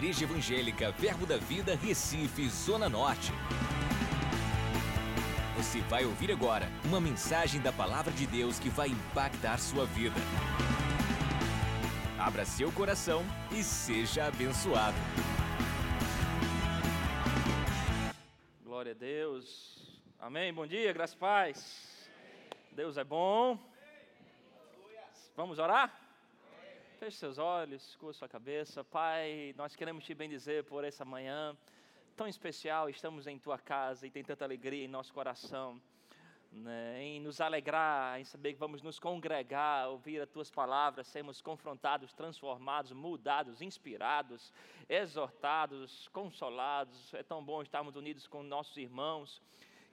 Igreja Evangélica Verbo da Vida, Recife, Zona Norte. Você vai ouvir agora uma mensagem da Palavra de Deus que vai impactar sua vida. Abra seu coração e seja abençoado. Glória a Deus. Amém. Bom dia, graças e paz. Deus é bom. Vamos orar? Feche seus olhos, curva sua cabeça. Pai, nós queremos te bendizer por essa manhã tão especial. Estamos em tua casa e tem tanta alegria em nosso coração. Né, em nos alegrar, em saber que vamos nos congregar, ouvir as tuas palavras, sermos confrontados, transformados, mudados, inspirados, exortados, consolados. É tão bom estarmos unidos com nossos irmãos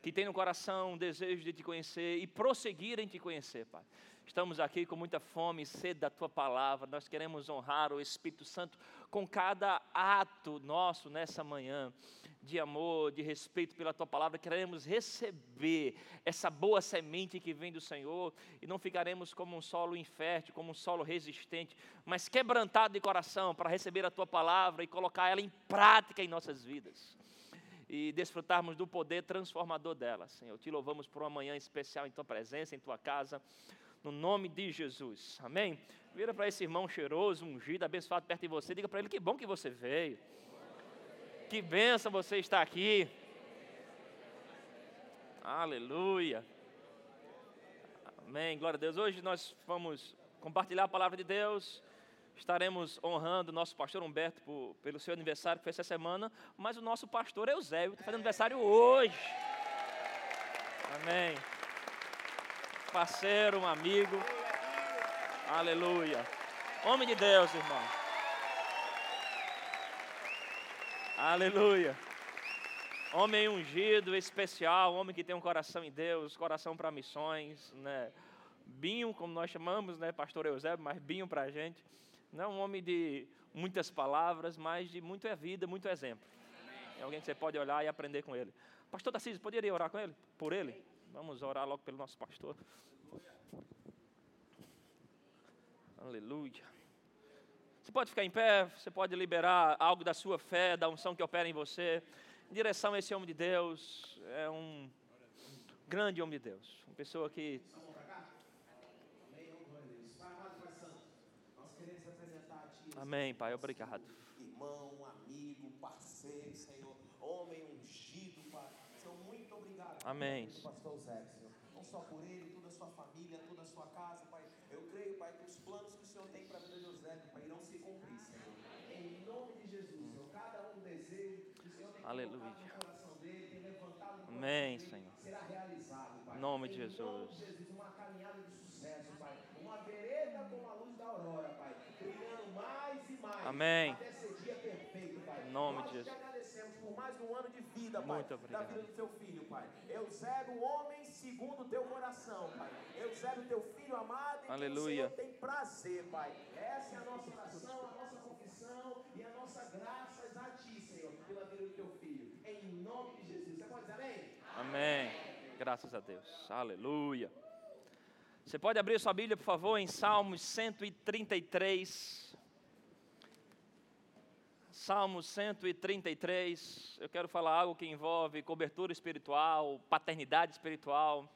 que têm no coração um desejo de te conhecer e prosseguir em te conhecer, Pai. Estamos aqui com muita fome e sede da tua palavra. Nós queremos honrar o Espírito Santo com cada ato nosso nessa manhã de amor, de respeito pela tua palavra. Queremos receber essa boa semente que vem do Senhor e não ficaremos como um solo infértil, como um solo resistente, mas quebrantado de coração para receber a tua palavra e colocar ela em prática em nossas vidas e desfrutarmos do poder transformador dela, Senhor. Te louvamos por uma manhã especial em tua presença, em tua casa no nome de Jesus. Amém? Vira para esse irmão cheiroso, ungido, abençoado perto de você, diga para ele que bom que você veio. Que benção você está aqui. Aleluia. Amém. Glória a Deus. Hoje nós vamos compartilhar a palavra de Deus. Estaremos honrando o nosso pastor Humberto por, pelo seu aniversário que foi essa semana, mas o nosso pastor Eusébio está fazendo aniversário hoje. Amém parceiro, um amigo. Aleluia. Homem de Deus, irmão. Aleluia. Homem ungido, especial, homem que tem um coração em Deus, coração para missões, né? Binho, como nós chamamos, né, pastor Eusébio, mas Binho para a gente. Não é um homem de muitas palavras, mas de muito é vida, muito exemplo. É alguém que você pode olhar e aprender com ele. Pastor Tarcísio, poderia orar com ele? Por ele? Vamos orar logo pelo nosso pastor. Aleluia. Você pode ficar em pé, você pode liberar algo da sua fé, da unção que opera em você, em direção a esse homem de Deus. É um grande homem de Deus, uma pessoa que. Amém, Pai, obrigado. Irmão, amigo, parceiro, Senhor, homem ungido, Pai. Amém. Pastor Zé, Senhor. Não só por ele, toda a sua família, toda a sua casa, Pai. Eu creio, Pai, que os planos que o Senhor tem para a vida de José, Pai, irão se cumprir, Senhor. Em nome de Jesus, Senhor. Cada um desejo que o Senhor tem Aleluia. no coração dele, tem levantado no coração Amém, dele, Senhor. será realizado, Pai. Em nome de Em Jesus. nome de Jesus, uma caminhada de sucesso, Pai. Uma vereda como a luz da aurora, Pai. Brilhando mais e mais. Amém. Até nome Nós de te Jesus. agradecemos por mais um ano de vida, Pai. Muito Da obrigado. vida do teu filho, Pai. Eusébio, um homem segundo o teu coração, Pai. Eusébio, teu filho amado, e Aleluia. que o tem prazer, Pai. Essa é a nossa oração, a nossa confissão e a nossa graça a Ti, Senhor, pela vida do teu filho. Em nome de Jesus. Você pode dizer amém? Amém. Graças a Deus. Aleluia. Você pode abrir sua Bíblia, por favor, em Salmos 133. Salmos 133. Eu quero falar algo que envolve cobertura espiritual, paternidade espiritual.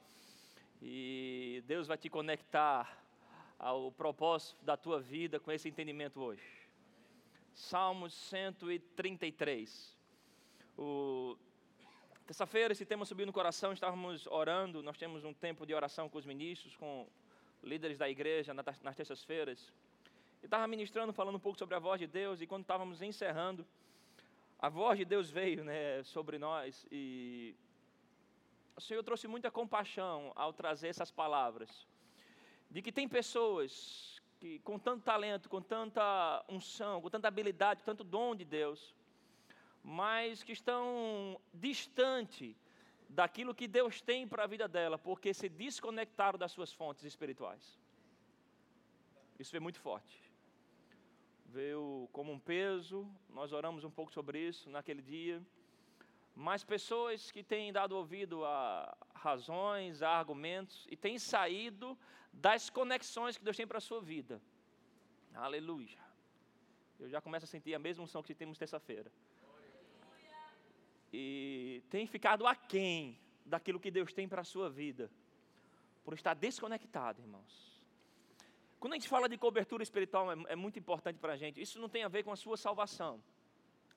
E Deus vai te conectar ao propósito da tua vida com esse entendimento hoje. Salmos 133. O Terça-feira, esse tema subiu no coração, estávamos orando, nós temos um tempo de oração com os ministros, com líderes da igreja na- nas terças-feiras. Estava ministrando, falando um pouco sobre a voz de Deus, e quando estávamos encerrando, a voz de Deus veio né, sobre nós, e o Senhor trouxe muita compaixão ao trazer essas palavras, de que tem pessoas que com tanto talento, com tanta unção, com tanta habilidade, tanto dom de Deus, mas que estão distante daquilo que Deus tem para a vida dela, porque se desconectaram das suas fontes espirituais. Isso é muito forte. Veio como um peso, nós oramos um pouco sobre isso naquele dia. Mas pessoas que têm dado ouvido a razões, a argumentos e têm saído das conexões que Deus tem para a sua vida. Aleluia. Eu já começo a sentir a mesma unção que temos terça-feira. E tem ficado aquém daquilo que Deus tem para a sua vida, por estar desconectado, irmãos. Quando a gente fala de cobertura espiritual, é, é muito importante para a gente. Isso não tem a ver com a sua salvação.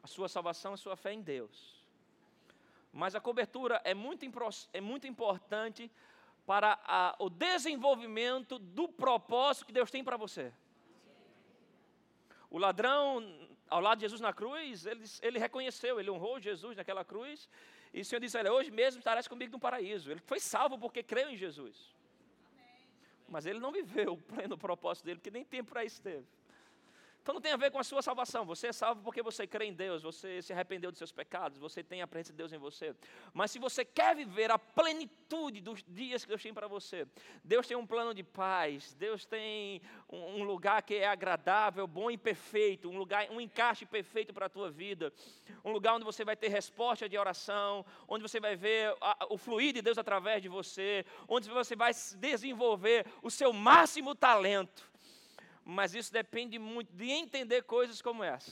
A sua salvação é a sua fé em Deus. Mas a cobertura é muito, é muito importante para a, o desenvolvimento do propósito que Deus tem para você. O ladrão, ao lado de Jesus na cruz, ele, ele reconheceu, ele honrou Jesus naquela cruz. E o Senhor disse: Olha, hoje mesmo estarás comigo no paraíso. Ele foi salvo porque creu em Jesus. Mas ele não viveu o pleno propósito dele, porque nem tempo para isso teve. Então não tem a ver com a sua salvação. Você é salvo porque você crê em Deus, você se arrependeu dos seus pecados, você tem a presença de Deus em você. Mas se você quer viver a plenitude dos dias que Deus tem para você, Deus tem um plano de paz, Deus tem um lugar que é agradável, bom e perfeito, um lugar, um encaixe perfeito para a tua vida, um lugar onde você vai ter resposta de oração, onde você vai ver a, o fluir de Deus através de você, onde você vai desenvolver o seu máximo talento mas isso depende muito de entender coisas como essa.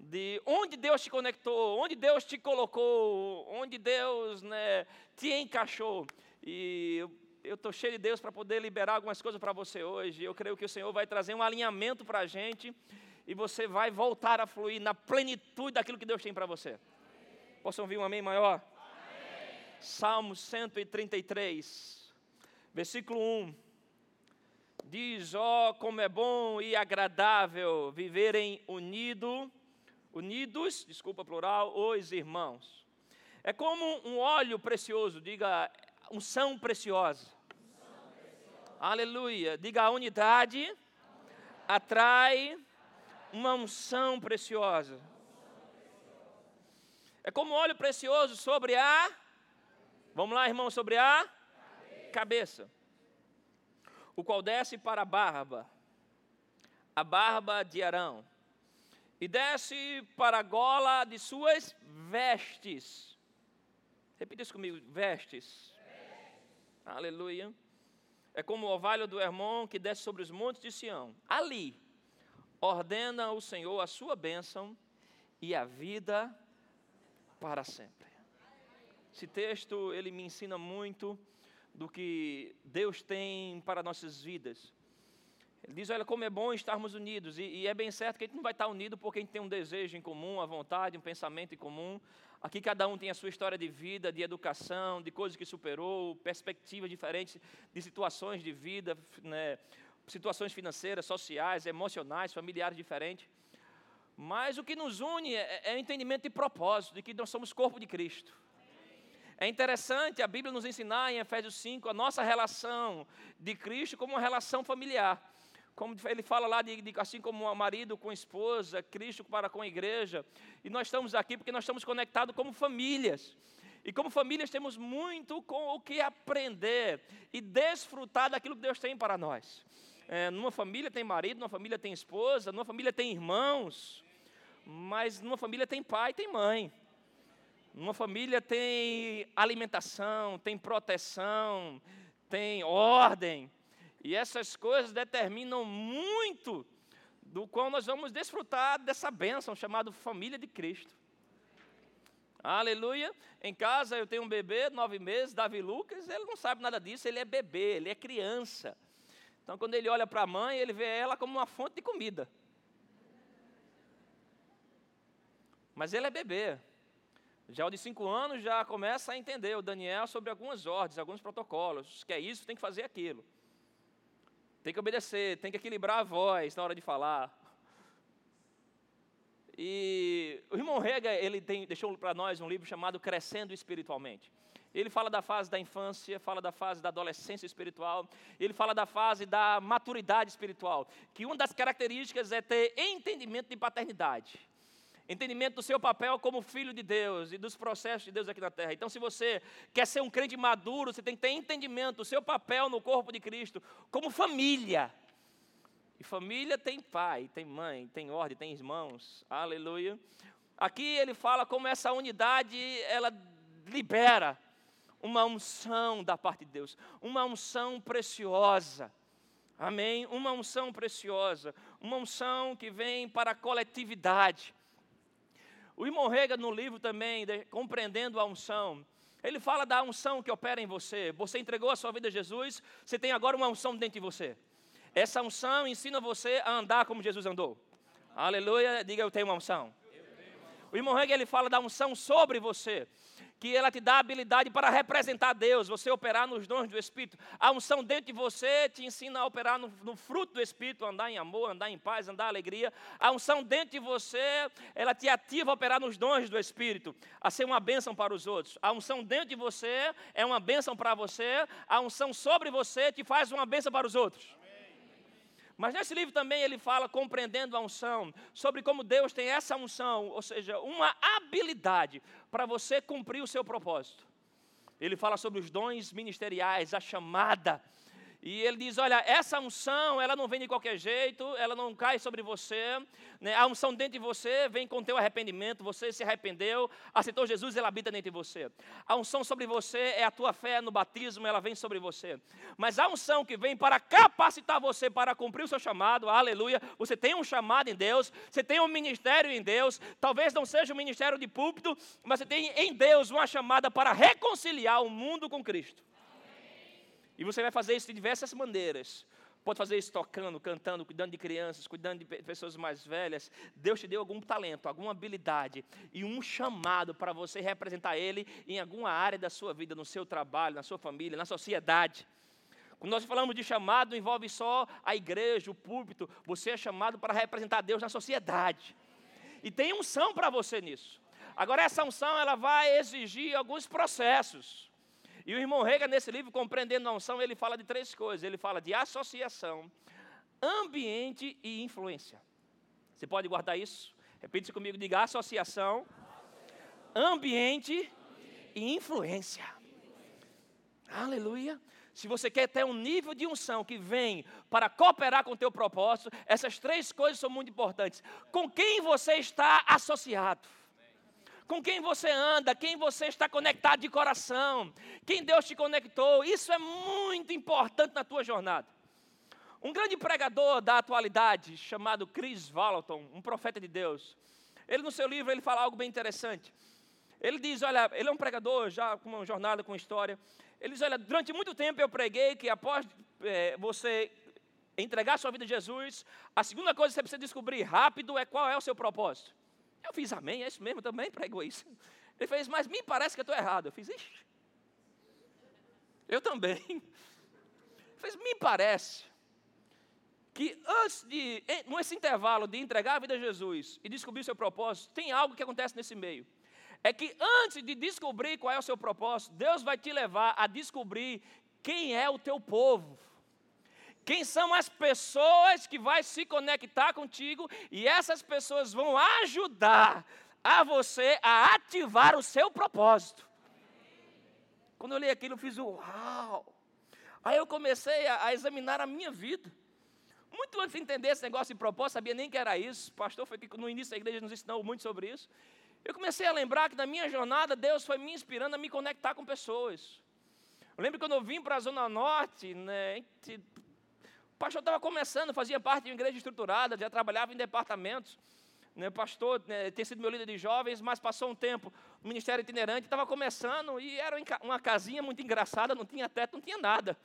De onde Deus te conectou, onde Deus te colocou, onde Deus né, te encaixou. E eu estou cheio de Deus para poder liberar algumas coisas para você hoje. Eu creio que o Senhor vai trazer um alinhamento para a gente e você vai voltar a fluir na plenitude daquilo que Deus tem para você. Posso ouvir um amém maior? Amém. Salmo 133, versículo 1 diz: ó, oh, como é bom e agradável viverem unido, unidos, desculpa plural, os irmãos. É como um óleo precioso, diga unção preciosa. Aleluia. Diga a unidade, a unidade atrai uma unção preciosa. É como óleo precioso sobre a. Vamos lá, irmão, sobre a cabeça. cabeça o qual desce para a barba, a barba de Arão, e desce para a gola de suas vestes. Repita isso comigo: vestes. vestes. Aleluia. É como o orvalho do Hermon que desce sobre os montes de Sião. Ali ordena o Senhor a sua bênção e a vida para sempre. Esse texto ele me ensina muito do que Deus tem para nossas vidas. Ele diz: Olha, como é bom estarmos unidos. E, e, é bem certo que a gente não vai estar unido porque a gente tem um desejo em comum, uma vontade, um pensamento em comum. Aqui cada um tem a sua história de vida, de educação, de coisas que superou, perspectivas diferentes de situações de vida, né, situações financeiras, sociais, emocionais, familiares diferentes. Mas o que nos une é, é o entendimento de propósito, de que nós somos corpo de Cristo. É interessante a Bíblia nos ensinar em Efésios 5 a nossa relação de Cristo como uma relação familiar. Como ele fala lá, de, de, assim como o marido com a esposa, Cristo para com a igreja. E nós estamos aqui porque nós estamos conectados como famílias. E como famílias temos muito com o que aprender e desfrutar daquilo que Deus tem para nós. É, numa família tem marido, numa família tem esposa, numa família tem irmãos, mas numa família tem pai e tem mãe. Uma família tem alimentação, tem proteção, tem ordem. E essas coisas determinam muito do qual nós vamos desfrutar dessa bênção chamada família de Cristo. Aleluia. Em casa eu tenho um bebê, nove meses, Davi Lucas, ele não sabe nada disso, ele é bebê, ele é criança. Então quando ele olha para a mãe, ele vê ela como uma fonte de comida. Mas ele é bebê. Já o de cinco anos já começa a entender o Daniel sobre algumas ordens, alguns protocolos. Que é isso, tem que fazer aquilo. Tem que obedecer, tem que equilibrar a voz na hora de falar. E o irmão Rega, ele tem, deixou para nós um livro chamado Crescendo Espiritualmente. Ele fala da fase da infância, fala da fase da adolescência espiritual, ele fala da fase da maturidade espiritual, que uma das características é ter entendimento de paternidade entendimento do seu papel como filho de Deus e dos processos de Deus aqui na terra. Então, se você quer ser um crente maduro, você tem que ter entendimento do seu papel no corpo de Cristo como família. E família tem pai, tem mãe, tem ordem, tem irmãos. Aleluia. Aqui ele fala como essa unidade ela libera uma unção da parte de Deus, uma unção preciosa. Amém? Uma unção preciosa, uma unção que vem para a coletividade. O irmão Rega, no livro também, de, Compreendendo a Unção, ele fala da unção que opera em você. Você entregou a sua vida a Jesus, você tem agora uma unção dentro de você. Essa unção ensina você a andar como Jesus andou. Aleluia, diga eu tenho uma unção. O irmão Rega, ele fala da unção sobre você que ela te dá habilidade para representar Deus, você operar nos dons do Espírito. A unção dentro de você te ensina a operar no, no, fruto do Espírito, andar em amor, andar em paz, andar em alegria. A unção dentro de você, ela te ativa a operar nos dons do Espírito, a ser uma bênção para os outros. A unção dentro de você é uma bênção para você, a unção sobre você te faz uma bênção para os outros. Mas nesse livro também ele fala, compreendendo a unção, sobre como Deus tem essa unção, ou seja, uma habilidade para você cumprir o seu propósito. Ele fala sobre os dons ministeriais, a chamada e ele diz: Olha, essa unção, ela não vem de qualquer jeito, ela não cai sobre você. Né? A unção dentro de você vem com teu arrependimento, você se arrependeu, aceitou Jesus, ela habita dentro de você. A unção sobre você é a tua fé no batismo, ela vem sobre você. Mas a unção que vem para capacitar você para cumprir o seu chamado, aleluia. Você tem um chamado em Deus, você tem um ministério em Deus, talvez não seja um ministério de púlpito, mas você tem em Deus uma chamada para reconciliar o mundo com Cristo. E você vai fazer isso de diversas maneiras. Pode fazer isso tocando, cantando, cuidando de crianças, cuidando de pessoas mais velhas. Deus te deu algum talento, alguma habilidade e um chamado para você representar Ele em alguma área da sua vida, no seu trabalho, na sua família, na sociedade. Quando nós falamos de chamado, envolve só a igreja, o púlpito. Você é chamado para representar Deus na sociedade. E tem unção para você nisso. Agora, essa unção ela vai exigir alguns processos. E o irmão Rega, nesse livro, Compreendendo a Unção, ele fala de três coisas. Ele fala de associação, ambiente e influência. Você pode guardar isso? Repita comigo, diga associação, ambiente e influência. Aleluia. Se você quer ter um nível de unção que vem para cooperar com o teu propósito, essas três coisas são muito importantes. Com quem você está associado? Com quem você anda, quem você está conectado de coração, quem Deus te conectou. Isso é muito importante na tua jornada. Um grande pregador da atualidade, chamado Chris Vallotton, um profeta de Deus, ele no seu livro ele fala algo bem interessante. Ele diz, olha, ele é um pregador já com uma jornada com história. Ele diz, olha, durante muito tempo eu preguei que após é, você entregar sua vida a Jesus, a segunda coisa que você precisa descobrir rápido é qual é o seu propósito. Eu fiz amém, é isso mesmo também, pregou isso. Ele fez, mas me parece que eu estou errado. Eu fiz, ixi. Eu também. Ele fez, me parece que antes de, nesse intervalo de entregar a vida a Jesus e descobrir o seu propósito, tem algo que acontece nesse meio. É que antes de descobrir qual é o seu propósito, Deus vai te levar a descobrir quem é o teu povo. Quem são as pessoas que vai se conectar contigo e essas pessoas vão ajudar a você a ativar o seu propósito. Quando eu li aquilo, eu fiz uau. Aí eu comecei a, a examinar a minha vida. Muito antes de entender esse negócio de propósito, sabia nem que era isso. O pastor foi que no início da igreja nos ensinou muito sobre isso. Eu comecei a lembrar que na minha jornada Deus foi me inspirando a me conectar com pessoas. Eu lembro quando eu vim para a Zona Norte, né, o pastor estava começando, fazia parte de uma igreja estruturada, já trabalhava em departamentos. Né, pastor né, tem sido meu líder de jovens, mas passou um tempo no ministério itinerante, estava começando e era uma casinha muito engraçada, não tinha teto, não tinha nada.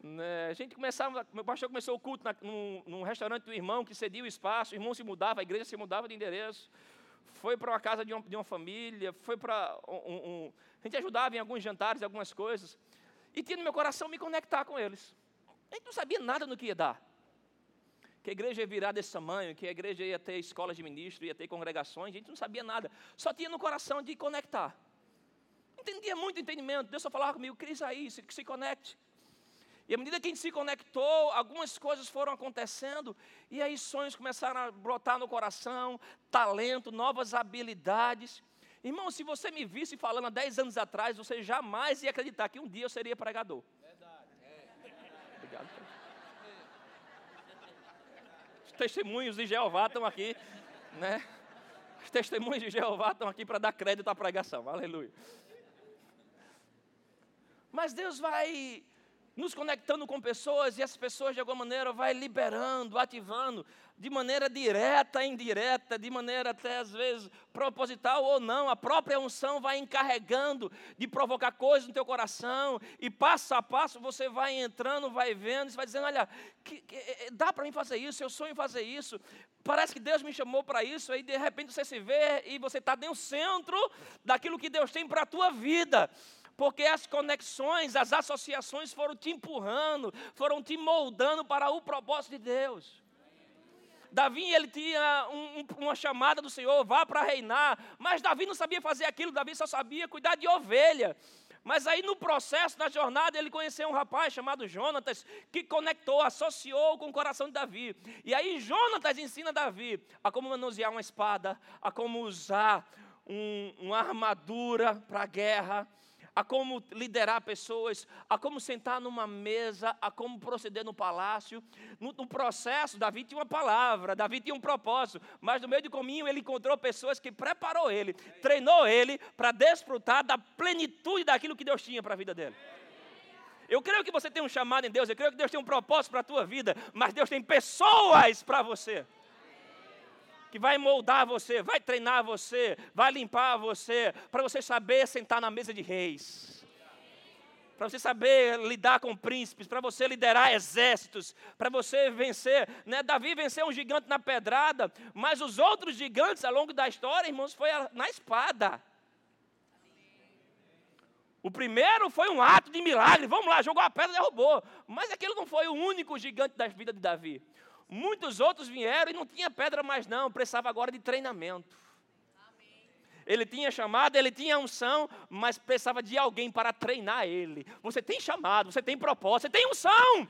Né, a gente começava, meu pastor começou o culto na, num, num, restaurante do irmão que cedia o espaço, o irmão se mudava, a igreja se mudava de endereço, foi para uma casa de uma, de uma família, foi para um, um, a gente ajudava em alguns jantares, algumas coisas, e tinha no meu coração me conectar com eles. A gente não sabia nada no que ia dar. Que a igreja ia virar desse tamanho, que a igreja ia ter escola de ministro, ia ter congregações, a gente não sabia nada. Só tinha no coração de conectar. Entendia muito entendimento. Deus só falava comigo, Cris aí, se, se conecte. E à medida que a gente se conectou, algumas coisas foram acontecendo, e aí sonhos começaram a brotar no coração, talento, novas habilidades. Irmão, se você me visse falando há 10 anos atrás, você jamais ia acreditar que um dia eu seria pregador. Obrigado. Os testemunhos de Jeová estão aqui, né? Os testemunhos de Jeová estão aqui para dar crédito à pregação. Aleluia. Mas Deus vai nos conectando com pessoas e essas pessoas de alguma maneira vai liberando, ativando de maneira direta, indireta, de maneira até às vezes proposital ou não, a própria unção vai encarregando de provocar coisas no teu coração e passo a passo você vai entrando, vai vendo, você vai dizendo, olha, que, que, é, é, dá para mim fazer isso, eu sonho em fazer isso, parece que Deus me chamou para isso, aí de repente você se vê e você está no centro daquilo que Deus tem para a tua vida porque as conexões, as associações foram te empurrando, foram te moldando para o propósito de Deus. Davi, ele tinha um, uma chamada do Senhor, vá para reinar, mas Davi não sabia fazer aquilo, Davi só sabia cuidar de ovelha. Mas aí no processo, na jornada, ele conheceu um rapaz chamado Jonatas, que conectou, associou com o coração de Davi. E aí Jonatas ensina Davi a como manusear uma espada, a como usar um, uma armadura para a guerra, a como liderar pessoas, a como sentar numa mesa, a como proceder no palácio. No, no, processo, Davi tinha uma palavra, Davi tinha um propósito, mas no meio do caminho ele encontrou pessoas que preparou ele, treinou ele para desfrutar da plenitude daquilo que Deus tinha para a vida dele. Eu creio que você tem um chamado em Deus, eu creio que Deus tem um propósito para a tua vida, mas Deus tem pessoas para você que vai moldar você, vai treinar você, vai limpar você, para você saber sentar na mesa de reis. Para você saber lidar com príncipes, para você liderar exércitos, para você vencer. Né? Davi venceu um gigante na pedrada, mas os outros gigantes ao longo da história, irmãos, foi na espada. O primeiro foi um ato de milagre. Vamos lá, jogou a pedra e derrubou. Mas aquilo não foi o único gigante da vida de Davi. Muitos outros vieram e não tinha pedra mais não, precisava agora de treinamento. Ele tinha chamado, ele tinha unção, mas precisava de alguém para treinar ele. Você tem chamado, você tem propósito, você tem unção,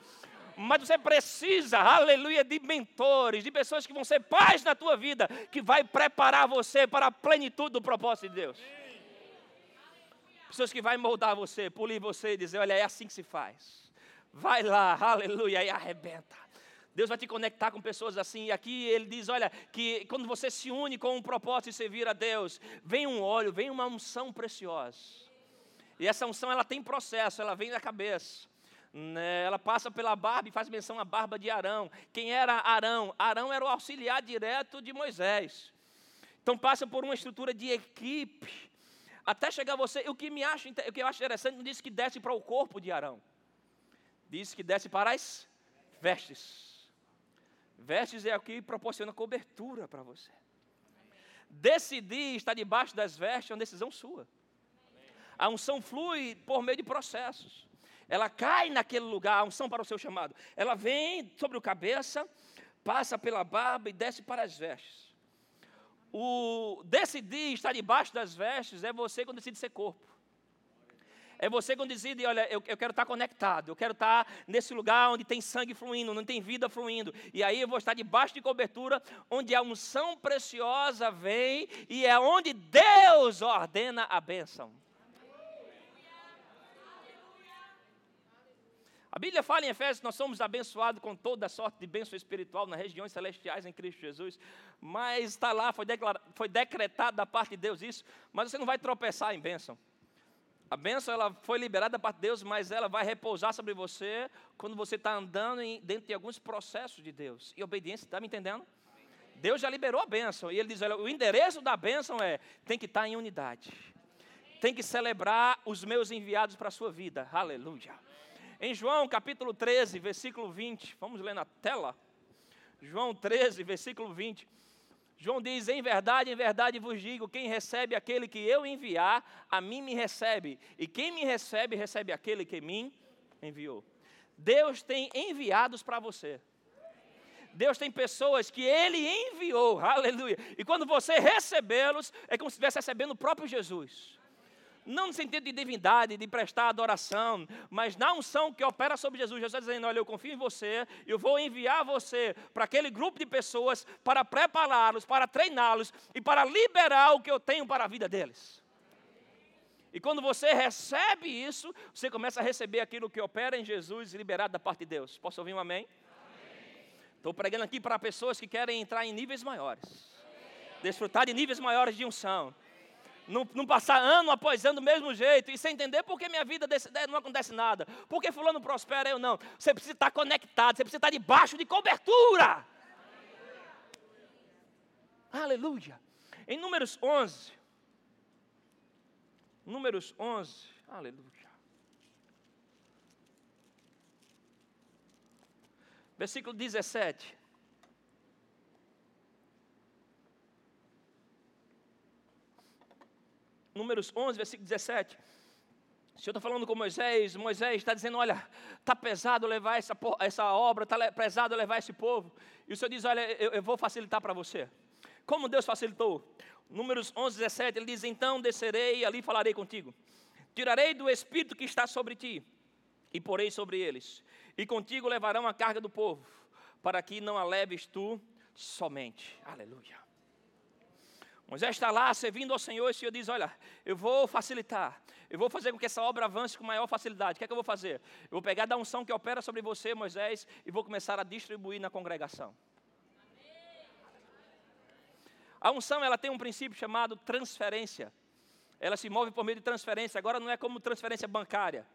mas você precisa, aleluia, de mentores, de pessoas que vão ser pais na tua vida, que vai preparar você para a plenitude do propósito de Deus. Pessoas que vai moldar você, polir você e dizer, olha, é assim que se faz. Vai lá, aleluia, e arrebenta. Deus vai te conectar com pessoas assim. E aqui ele diz: olha, que quando você se une com um propósito de servir a Deus, vem um óleo, vem uma unção preciosa. E essa unção ela tem processo, ela vem da cabeça. Né? Ela passa pela barba e faz menção à barba de Arão. Quem era Arão? Arão era o auxiliar direto de Moisés. Então passa por uma estrutura de equipe até chegar você. O que me acha, o que eu acho interessante, não diz que desce para o corpo de Arão. Diz que desce para as vestes. Vestes é o que proporciona cobertura para você. Decidir estar debaixo das vestes é uma decisão sua. A unção flui por meio de processos. Ela cai naquele lugar, a unção para o seu chamado. Ela vem sobre o cabeça, passa pela barba e desce para as vestes. O decidir estar debaixo das vestes é você quando decide ser corpo. É você quando decide, olha, eu, eu quero estar conectado, eu quero estar nesse lugar onde tem sangue fluindo, onde tem vida fluindo. E aí eu vou estar debaixo de cobertura, onde a unção preciosa vem e é onde Deus ordena a bênção. A Bíblia fala em Efésios nós somos abençoados com toda sorte de bênção espiritual nas regiões celestiais em Cristo Jesus. Mas está lá, foi, foi decretado da parte de Deus isso, mas você não vai tropeçar em bênção. A bênção ela foi liberada de Deus, mas ela vai repousar sobre você quando você está andando em, dentro de alguns processos de Deus. E obediência, está me entendendo? Deus já liberou a bênção. E ele diz: olha, o endereço da bênção é: tem que estar tá em unidade. Tem que celebrar os meus enviados para a sua vida. Aleluia. Em João capítulo 13, versículo 20, vamos ler na tela. João 13, versículo 20. João diz: Em verdade, em verdade vos digo: quem recebe aquele que eu enviar, a mim me recebe. E quem me recebe, recebe aquele que me enviou. Deus tem enviados para você. Deus tem pessoas que Ele enviou, aleluia. E quando você recebê-los, é como se estivesse recebendo o próprio Jesus não no sentido de divindade, de prestar adoração, mas na unção que opera sobre Jesus. Jesus está dizendo: Olha, eu confio em você, eu vou enviar você para aquele grupo de pessoas para prepará-los, para treiná-los e para liberar o que eu tenho para a vida deles. E quando você recebe isso, você começa a receber aquilo que opera em Jesus, liberado da parte de Deus. Posso ouvir um amém? Estou pregando aqui para pessoas que querem entrar em níveis maiores, desfrutar de níveis maiores de unção Não, não, passar ano após ano do mesmo jeito e sem entender por que minha vida desse, não acontece nada. Por que fulano prospera, eu não. Você precisa estar conectado, você precisa estar debaixo de cobertura. Aleluia. Em Números 11, Números 11, aleluia. Versículo 17. Números 11, versículo 17. O Senhor está falando com Moisés, Moisés está dizendo: Olha, está pesado levar essa, essa obra, está pesado levar esse povo. E o Senhor diz: Olha, eu, eu vou facilitar para você. Como Deus facilitou? Números 11, 17, ele diz: Então descerei e ali falarei contigo. Tirarei do espírito que está sobre ti e porei sobre eles. E contigo levarão a carga do povo, para que não a leves tu somente. Aleluia. Moisés está lá servindo ao Senhor e o Senhor diz: Olha, eu vou facilitar, eu vou fazer com que essa obra avance com maior facilidade. O que é que eu vou fazer? Eu vou pegar da unção que opera sobre você, Moisés, e vou começar a distribuir na congregação. A unção ela tem um princípio chamado transferência. Ela se move por meio de transferência. Agora não é como transferência bancária,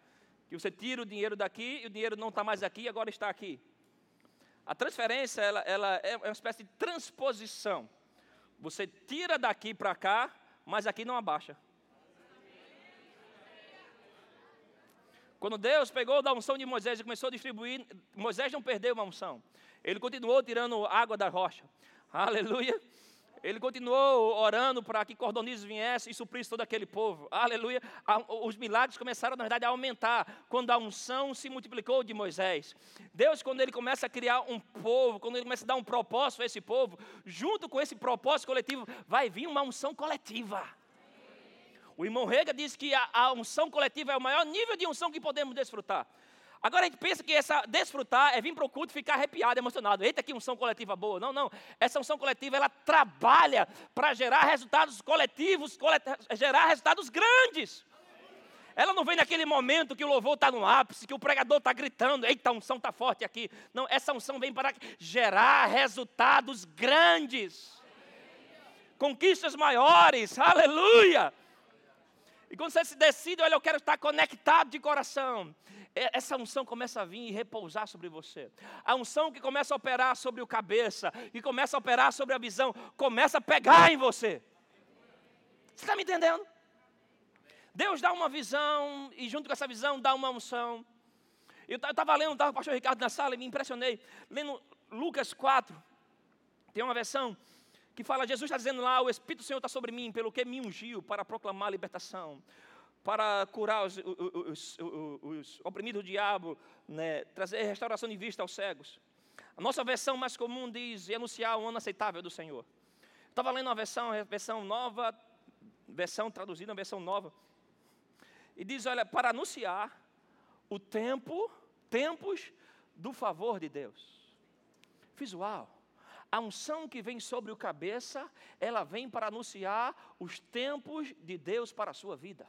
que você tira o dinheiro daqui e o dinheiro não está mais aqui, agora está aqui. A transferência ela, ela é uma espécie de transposição. Você tira daqui para cá, mas aqui não abaixa. Quando Deus pegou da unção de Moisés e começou a distribuir, Moisés não perdeu uma unção. Ele continuou tirando água da rocha. Aleluia. Ele continuou orando para que cordonizes viessem e suprisse todo aquele povo. Aleluia. Os milagres começaram, na verdade, a aumentar quando a unção se multiplicou de Moisés. Deus, quando ele começa a criar um povo, quando ele começa a dar um propósito a esse povo, junto com esse propósito coletivo, vai vir uma unção coletiva. O irmão Rega diz que a, a unção coletiva é o maior nível de unção que podemos desfrutar. Agora a gente pensa que essa desfrutar é vir para o culto e ficar arrepiado, emocionado. Eita, que unção coletiva boa. Não, não. Essa unção coletiva, ela trabalha para gerar resultados coletivos, gerar resultados grandes. Ela não vem naquele momento que o louvor está no ápice, que o pregador está gritando, eita, a unção está forte aqui. Não, essa unção vem para gerar resultados grandes. Conquistas maiores, aleluia. E quando você se decide, olha, eu quero estar conectado de coração. Essa unção começa a vir e repousar sobre você. A unção que começa a operar sobre o cabeça, que começa a operar sobre a visão, começa a pegar em você. Você está me entendendo? Deus dá uma visão e junto com essa visão dá uma unção. Eu estava lendo, estava o pastor Ricardo na sala e me impressionei. Lendo Lucas 4, tem uma versão que fala, Jesus está dizendo lá, o Espírito do Senhor está sobre mim, pelo que me ungiu para proclamar a libertação, para curar os, os, os, os oprimidos do diabo, né, trazer restauração de vista aos cegos. A nossa versão mais comum diz anunciar o ano aceitável do Senhor. Estava lendo uma versão, versão nova, versão traduzida, uma versão nova. E diz, olha, para anunciar o tempo, tempos do favor de Deus. Visual. A unção que vem sobre o cabeça, ela vem para anunciar os tempos de Deus para a sua vida.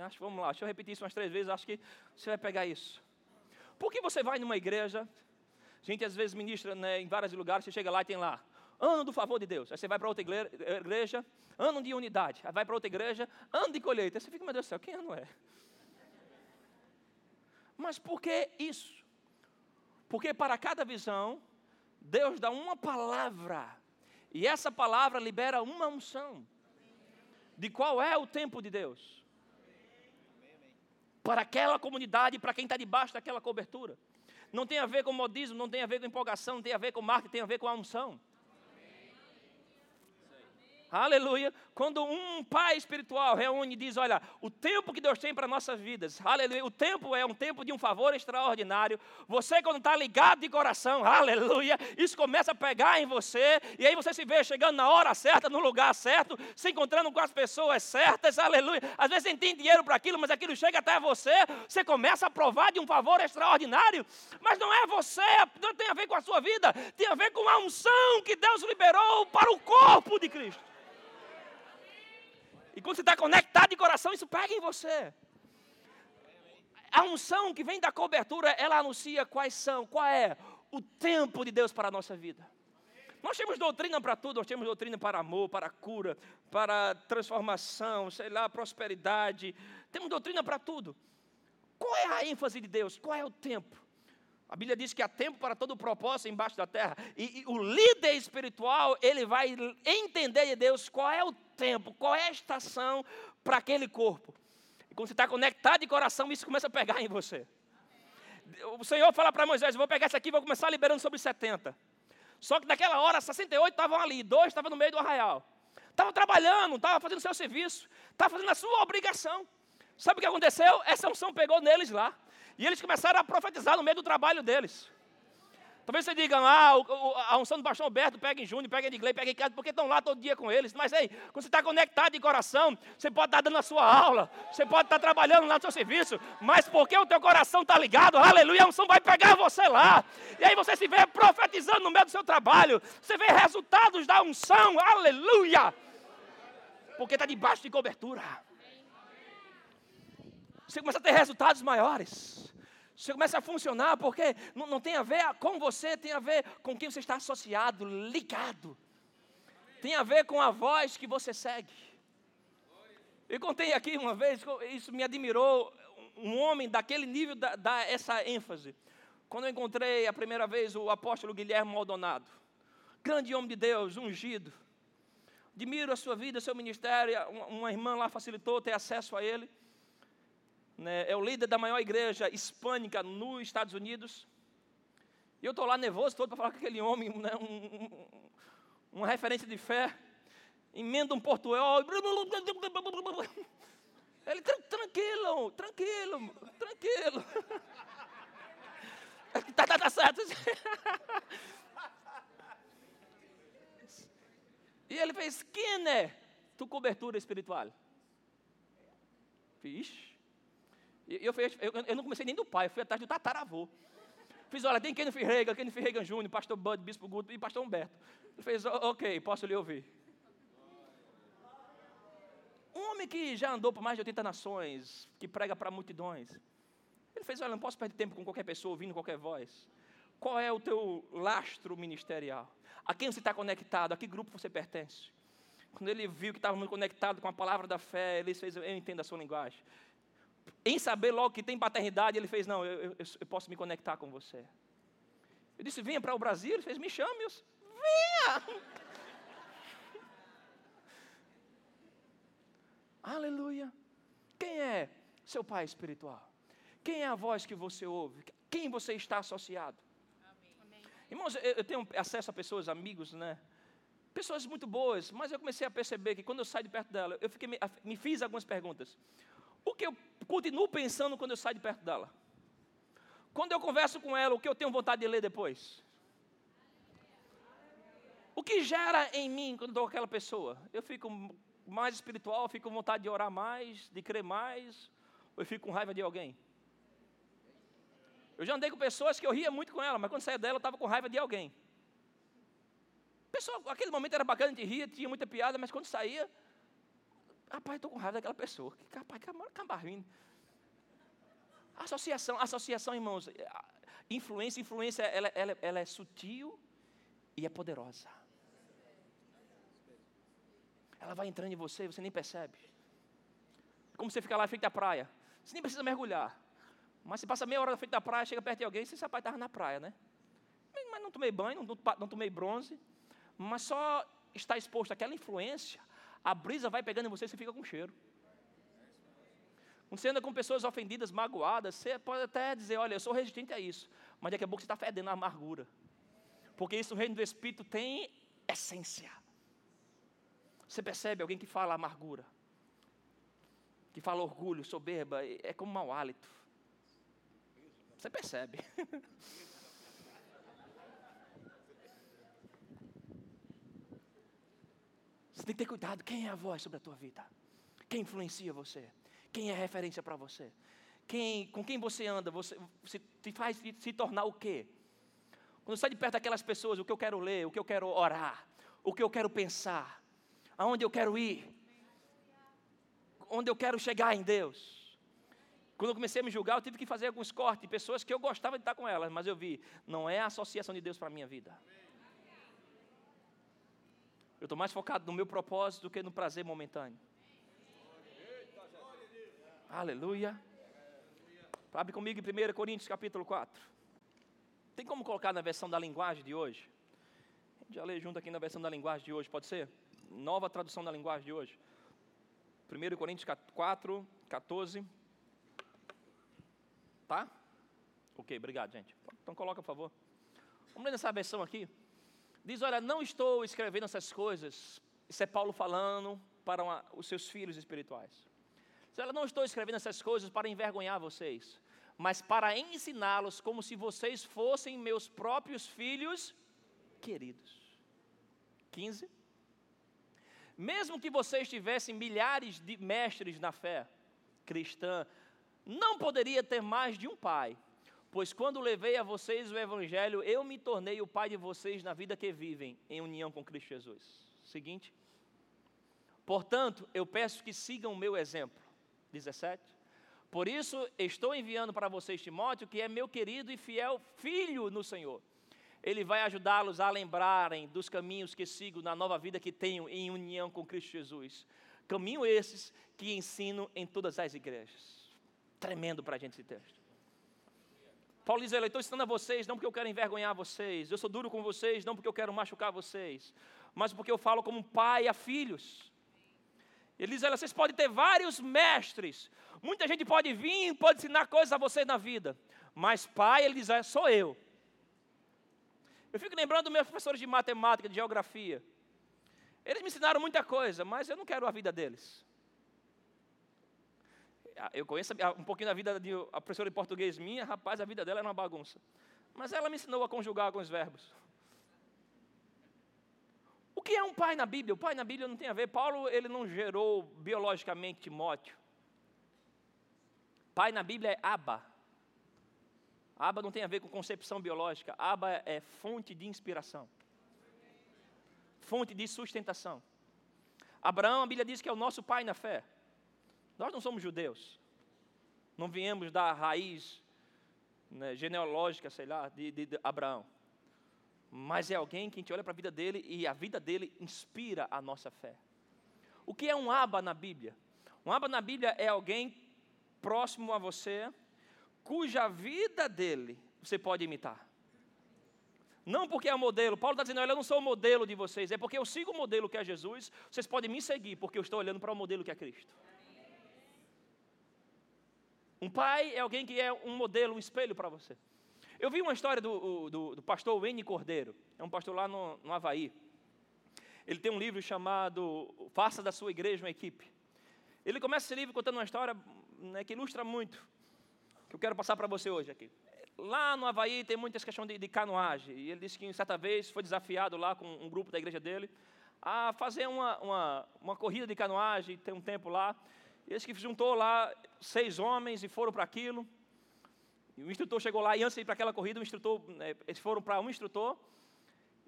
Acho, vamos lá, deixa eu repetir isso umas três vezes, acho que você vai pegar isso. Por que você vai numa igreja? A gente às vezes ministra né, em vários lugares, você chega lá e tem lá, ano do favor de Deus. Aí você vai para outra igreja, ano de unidade. Aí vai para outra igreja, ano de colheita. Aí você fica, meu Deus do céu, quem ano é? Mas por que isso? Porque para cada visão, Deus dá uma palavra, e essa palavra libera uma unção. De qual é o tempo de Deus? Para aquela comunidade, para quem está debaixo daquela cobertura. Não tem a ver com modismo, não tem a ver com empolgação, não tem a ver com marketing, tem a ver com a unção. Aleluia. Quando um pai espiritual reúne e diz: Olha, o tempo que Deus tem para nossas vidas, aleluia. O tempo é um tempo de um favor extraordinário. Você, quando está ligado de coração, aleluia, isso começa a pegar em você. E aí você se vê chegando na hora certa, no lugar certo, se encontrando com as pessoas certas, aleluia. Às vezes você tem dinheiro para aquilo, mas aquilo chega até você. Você começa a provar de um favor extraordinário. Mas não é você, não tem a ver com a sua vida, tem a ver com a unção que Deus liberou para o corpo de Cristo. E quando você está conectado de coração, isso pega em você. A unção que vem da cobertura, ela anuncia quais são, qual é o tempo de Deus para a nossa vida. Nós temos doutrina para tudo, nós temos doutrina para amor, para cura, para transformação, sei lá, prosperidade. Temos doutrina para tudo. Qual é a ênfase de Deus? Qual é o tempo? A Bíblia diz que há tempo para todo o propósito embaixo da terra. E, e, o líder espiritual, ele vai entender de Deus qual é o tempo, qual é a estação para aquele corpo. E quando você está conectado de coração, isso começa a pegar em você. O Senhor fala para Moisés: vou pegar isso aqui e vou começar liberando sobre 70. Só que naquela hora, 68 estavam ali, dois estavam no meio do arraial. Estavam trabalhando, estavam fazendo seu serviço, estavam fazendo a sua obrigação. Sabe o que aconteceu? Essa unção pegou neles lá. E eles começaram a profetizar no meio do trabalho deles. Talvez você diga, ah, a unção do pastor Alberto pega em Júnior, pega em Iglesias, pega em casa, porque estão lá todo dia com eles. Mas aí, quando você está conectado de coração, você pode estar tá dando a sua aula, você pode estar tá trabalhando lá no seu serviço, mas porque o teu coração está ligado, aleluia, a unção vai pegar você lá. E aí você se vê profetizando no meio do seu trabalho, você vê resultados da unção, aleluia. Porque está debaixo de cobertura. Você começa a ter resultados maiores. Você começa a funcionar porque não, não tem a ver com você, tem a ver com quem você está associado, ligado. Tem a ver com a voz que você segue. Eu contei aqui uma vez, isso me admirou, um homem daquele nível dá, essa ênfase. Quando eu encontrei a primeira vez o apóstolo Guilherme Maldonado, grande homem de Deus, ungido. Admiro a sua vida, seu ministério, uma irmã lá facilitou ter acesso a ele né, é o líder da maior igreja hispânica nos Estados Unidos. E eu estou lá nervoso todo para falar com aquele homem, né, um, um, uma referência de fé. Emenda um portugal. Ele, tranquilo, tranquilo, tranquilo. Tá, tá, tá certo. E ele fez, quem é tu cobertura espiritual? Vixe. Eu, eu, eu, não comecei nem do pai, eu fui atrás do tataravô. Fiz, olha, tem Ken Firrega, Ken Firrega Júnior, pastor Bud, bispo Guto e pastor Humberto. Ele fez, ok, posso lhe ouvir. Um homem que já andou por mais de 80 nações, que prega para multidões. Ele fez, olha, não posso perder tempo com qualquer pessoa, ouvindo qualquer voz. Qual é o teu lastro ministerial? A quem você está conectado? A que grupo você pertence? Quando ele viu que estava muito conectado com a palavra da fé, ele fez, eu entendo a sua linguagem em saber logo que tem paternidade, ele fez: Não, eu, eu, eu posso me conectar com você. Eu disse: Venha para o Brasil. Ele fez: Me chame. Eu, Venha! Aleluia. Quem é seu pai espiritual? Quem é a voz que você ouve? Quem você está associado? Amém. Irmãos, eu, eu tenho acesso a pessoas, amigos, né? Pessoas muito boas, mas eu comecei a perceber que quando eu saio de perto dela, eu fiquei, me, me fiz algumas perguntas. O que eu continuo pensando quando eu saio de perto dela? Quando eu converso com ela, o que eu tenho vontade de ler depois? O que gera em mim quando estou com aquela pessoa? Eu fico mais espiritual, eu fico com vontade de orar mais, de crer mais, ou eu fico com raiva de alguém? Eu já andei com pessoas que eu ria muito com ela, mas quando saía dela eu estava com raiva de alguém. Pessoa, aquele momento era bacana, de rir, tinha muita piada, mas quando saía, Rapaz, estou com raiva daquela pessoa. Rapaz, acabar Associação, associação, irmãos. Influência, influência, ela, ela, ela é sutil e é poderosa. Ela vai entrando em você e você nem percebe. Como você fica lá na frente da praia. Você nem precisa mergulhar. Mas você passa meia hora na frente da praia, chega perto de alguém, você rapaz estava na praia, né? Mas não tomei banho, não, não tomei bronze. Mas só está exposto àquela influência a brisa vai pegando em você e você fica com cheiro. Quando você anda com pessoas ofendidas, magoadas, você pode até dizer, olha, eu sou resistente a isso. Mas daqui a pouco você está fedendo a amargura. Porque isso no reino do Espírito tem essência. Você percebe alguém que fala amargura, que fala orgulho, soberba, é como mau hálito. Você percebe. tem que ter cuidado. Quem é a voz sobre a tua vida? Quem influencia você? Quem é referência para você? Quem, com quem você anda? Você, você te faz se, se tornar o quê? Quando sai de perto daquelas pessoas, o que eu quero ler, o que eu quero orar, o que eu quero pensar, aonde eu quero ir, onde eu quero chegar em Deus. Quando eu comecei a me julgar, eu tive que fazer alguns cortes de pessoas que eu gostava de estar com elas, mas eu vi, não é a associação de Deus para a minha vida. Eu estou mais focado no meu propósito do que no prazer momentâneo. Aleluia. Abre comigo em 1 Coríntios capítulo 4. Tem como colocar na versão da linguagem de hoje? Já lê junto aqui na versão da linguagem de hoje, pode ser? Nova tradução da linguagem de hoje. 1 Coríntios 4, 14. Tá? Ok, obrigado, gente. Então coloca, por favor. Vamos ler nessa versão aqui. Diz: Olha, não estou escrevendo essas coisas. Isso é Paulo falando para uma, os seus filhos espirituais. Diz, Olha, não estou escrevendo essas coisas para envergonhar vocês, mas para ensiná-los como se vocês fossem meus próprios filhos queridos. 15. Mesmo que vocês tivessem milhares de mestres na fé cristã, não poderia ter mais de um pai Pois quando levei a vocês o Evangelho, eu me tornei o pai de vocês na vida que vivem em união com Cristo Jesus. Seguinte. Portanto, eu peço que sigam o meu exemplo. 17. Por isso, estou enviando para vocês Timóteo, que é meu querido e fiel filho no Senhor. Ele vai ajudá-los a lembrarem dos caminhos que sigo na nova vida que tenho em união com Cristo Jesus. Caminho esses que ensino em todas as igrejas. Tremendo para a gente esse texto. Paulo diz: Eu estou ensinando a vocês, não porque eu quero envergonhar vocês, eu sou duro com vocês, não porque eu quero machucar vocês, mas porque eu falo como pai a filhos. Ele diz: Olha, vocês podem ter vários mestres, muita gente pode vir, pode ensinar coisas a vocês na vida, mas pai, ele diz: Sou eu. Eu fico lembrando dos meus professores de matemática, de geografia. Eles me ensinaram muita coisa, mas eu não quero a vida deles. Eu conheço um pouquinho da vida de a professora de português minha, rapaz, a vida dela era uma bagunça. Mas ela me ensinou a conjugar alguns verbos. O que é um pai na Bíblia? O pai na Bíblia não tem a ver. Paulo, ele não gerou biologicamente Timóteo. Pai na Bíblia é Aba. Aba não tem a ver com concepção biológica. Aba é fonte de inspiração. Fonte de sustentação. Abraão, a Bíblia diz que é o nosso pai na fé. Nós não somos judeus. Não viemos da raiz né, genealógica, sei lá, de, de, de Abraão. Mas é alguém que a gente olha para a vida dele e a vida dele inspira a nossa fé. O que é um aba na Bíblia? Um aba na Bíblia é alguém próximo a você, cuja vida dele você pode imitar. Não porque é modelo. Paulo está dizendo, eu não sou o modelo de vocês. É porque eu sigo o modelo que é Jesus. Vocês podem me seguir, porque eu estou olhando para o modelo que é Cristo. Um pai é alguém que é um modelo, um espelho para você. Eu vi uma história do, do, do pastor Wayne Cordeiro, é um pastor lá no, no Havaí. Ele tem um livro chamado Faça da Sua Igreja uma Equipe. Ele começa esse livro contando uma história né, que ilustra muito, que eu quero passar para você hoje aqui. Lá no Havaí tem muitas questões de, de canoagem, e ele disse que certa vez foi desafiado lá com um grupo da igreja dele a fazer uma, uma, uma corrida de canoagem, tem um tempo lá, eles que juntou lá seis homens e foram para aquilo. E o instrutor chegou lá e antes de ir para aquela corrida, o instrutor, né, eles foram para um instrutor.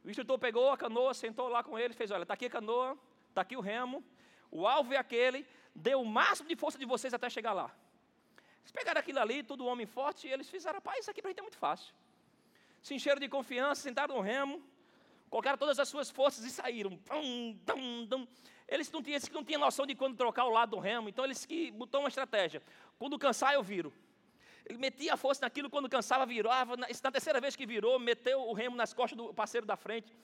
O instrutor pegou a canoa, sentou lá com ele, fez: Olha, está aqui a canoa, está aqui o remo, o alvo é aquele, dê o máximo de força de vocês até chegar lá. Eles pegaram aquilo ali, todo homem forte, e eles fizeram: Rapaz, isso aqui para a gente é muito fácil. Se encheram de confiança, sentaram no remo, colocaram todas as suas forças e saíram. Dum, dum, dum. Eles não tinham, eles não tinham noção de quando trocar o lado do remo, então eles que botou uma estratégia. Quando cansar, eu viro. Ele metia a força naquilo, quando cansava, virava. Na, na terceira vez que virou, meteu o remo nas costas do parceiro da frente.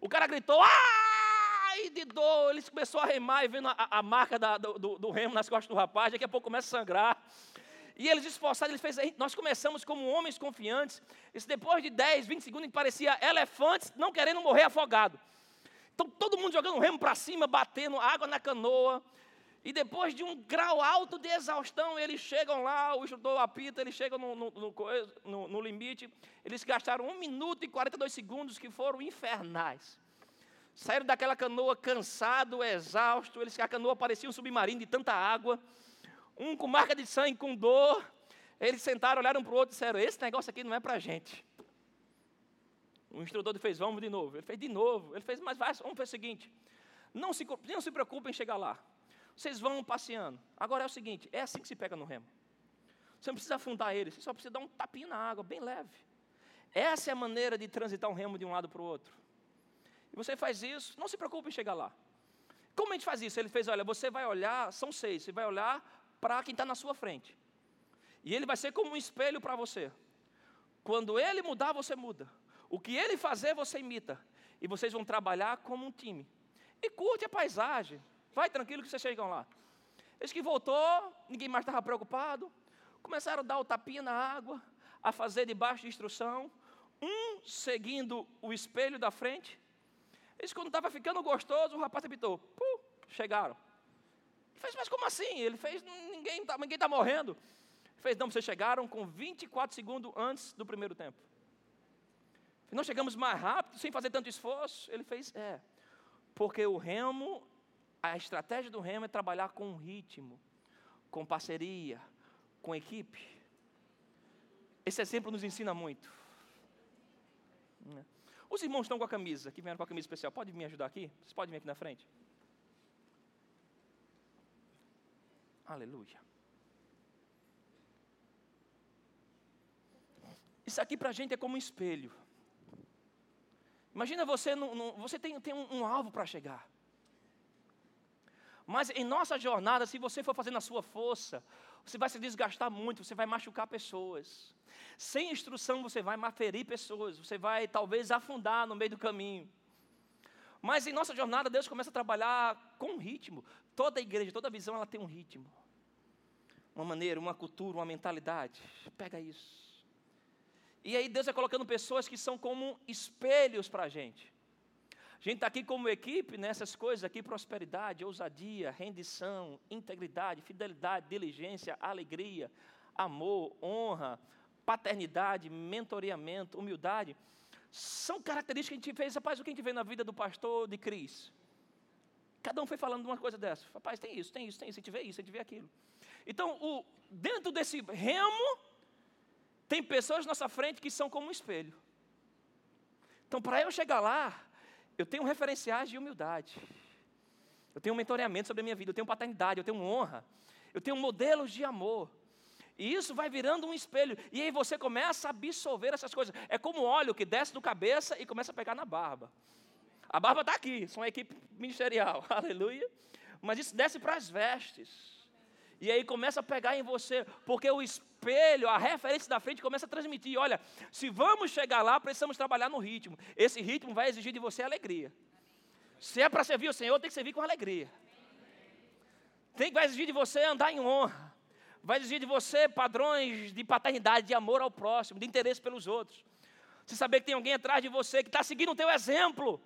O cara gritou, ai de dor. Ele começou a remar e vendo a, a marca da, do, do, remo nas costas do rapaz. Daqui a pouco começa a sangrar. E eles esforçados, ele fez, nós começamos como homens confiantes. Isso depois de 10, 20 segundos, parecia elefantes não querendo morrer afogado. Então todo mundo jogando o remo para cima, batendo água na canoa. E depois de um grau alto de exaustão, eles chegam lá, o instrutor apita, eles chegam no, no, no, no, limite. Eles gastaram 1 minuto e 42 segundos que foram infernais. Saíram daquela canoa cansado, exausto. Eles, a canoa parecia um submarino de tanta água. Um com marca de sangue, com dor. Eles sentaram, olharam para o outro e disseram: Esse negócio aqui não é para gente. O instrutor fez, vamos de novo. Ele fez de novo. Ele fez, mas vai, vamos fazer o seguinte: não se, não se preocupem em chegar lá. Vocês vão passeando. Agora é o seguinte: é assim que se pega no remo. Você não precisa afundar ele, você só precisa dar um tapinho na água, bem leve. Essa é a maneira de transitar um remo de um lado para o outro. E você faz isso, não se preocupe em chegar lá. Como a gente faz isso? Ele fez, olha, você vai olhar, são seis, você vai olhar para quem está na sua frente. E ele vai ser como um espelho para você. Quando ele mudar, você muda. O que ele fazer, você imita. E vocês vão trabalhar como um time. E curte a paisagem. Vai tranquilo que vocês chegam lá. Eis que voltou, ninguém mais estava preocupado. Começaram a dar o tapinha na água, a fazer debaixo de instrução. Um seguindo o espelho da frente. Eis quando estava ficando gostoso, o rapaz apitou. Puh, chegaram. Ele fez, mas como assim? Ele fez, ninguém está ninguém tá morrendo. Ele fez, não, vocês chegaram com 24 segundos antes do primeiro tempo. Não chegamos mais rápido, sem fazer tanto esforço. Ele fez, é. Porque o remo, a estratégia do remo é trabalhar com ritmo, com parceria, com equipe. Esse exemplo nos ensina muito. Os irmãos estão com a camisa, que vieram com a camisa especial. Pode me ajudar aqui? Vocês podem vir aqui na frente? Aleluia. Isso aqui para a gente é como um espelho. Imagina você, no, você tem, tem um, um alvo para chegar. Mas em nossa jornada, se você for fazendo a sua força, você vai se desgastar muito, você vai machucar pessoas. Sem instrução, você vai ferir pessoas, você vai talvez afundar no meio do caminho. Mas em nossa jornada, Deus começa a trabalhar com um ritmo. Toda igreja, toda visão, ela tem um ritmo. Uma maneira, uma cultura, uma mentalidade. Pega isso. E aí Deus vai colocando pessoas que são como espelhos para a gente. A gente está aqui como equipe nessas coisas aqui: prosperidade, ousadia, rendição, integridade, fidelidade, diligência, alegria, amor, honra, paternidade, mentoreamento, humildade. São características que a gente fez. Rapaz, o que a gente vê na vida do pastor de Cris? Cada um foi falando uma coisa dessa. Rapaz, tem isso, tem isso, tem isso, a gente vê isso, a gente vê aquilo. Então, o, dentro desse remo, tem pessoas na nossa frente que são como um espelho. Então, para eu chegar lá, eu tenho referenciais de humildade. Eu tenho um mentoreamento sobre a minha vida, eu tenho paternidade, eu tenho honra, eu tenho modelos de amor. E isso vai virando um espelho. E aí você começa a absorver essas coisas. É como óleo que desce do cabeça e começa a pegar na barba. A barba está aqui, são uma equipe ministerial, aleluia. Mas isso desce para as vestes. E aí começa a pegar em você, porque o espelho, a referência da frente começa a transmitir. Olha, se vamos chegar lá, precisamos trabalhar no ritmo. Esse ritmo vai exigir de você alegria. Se é para servir o Senhor, tem que servir com alegria. Tem vai exigir de você andar em honra. Vai exigir de você padrões de paternidade, de amor ao próximo, de interesse pelos outros. Você saber que tem alguém atrás de você que está seguindo o teu exemplo.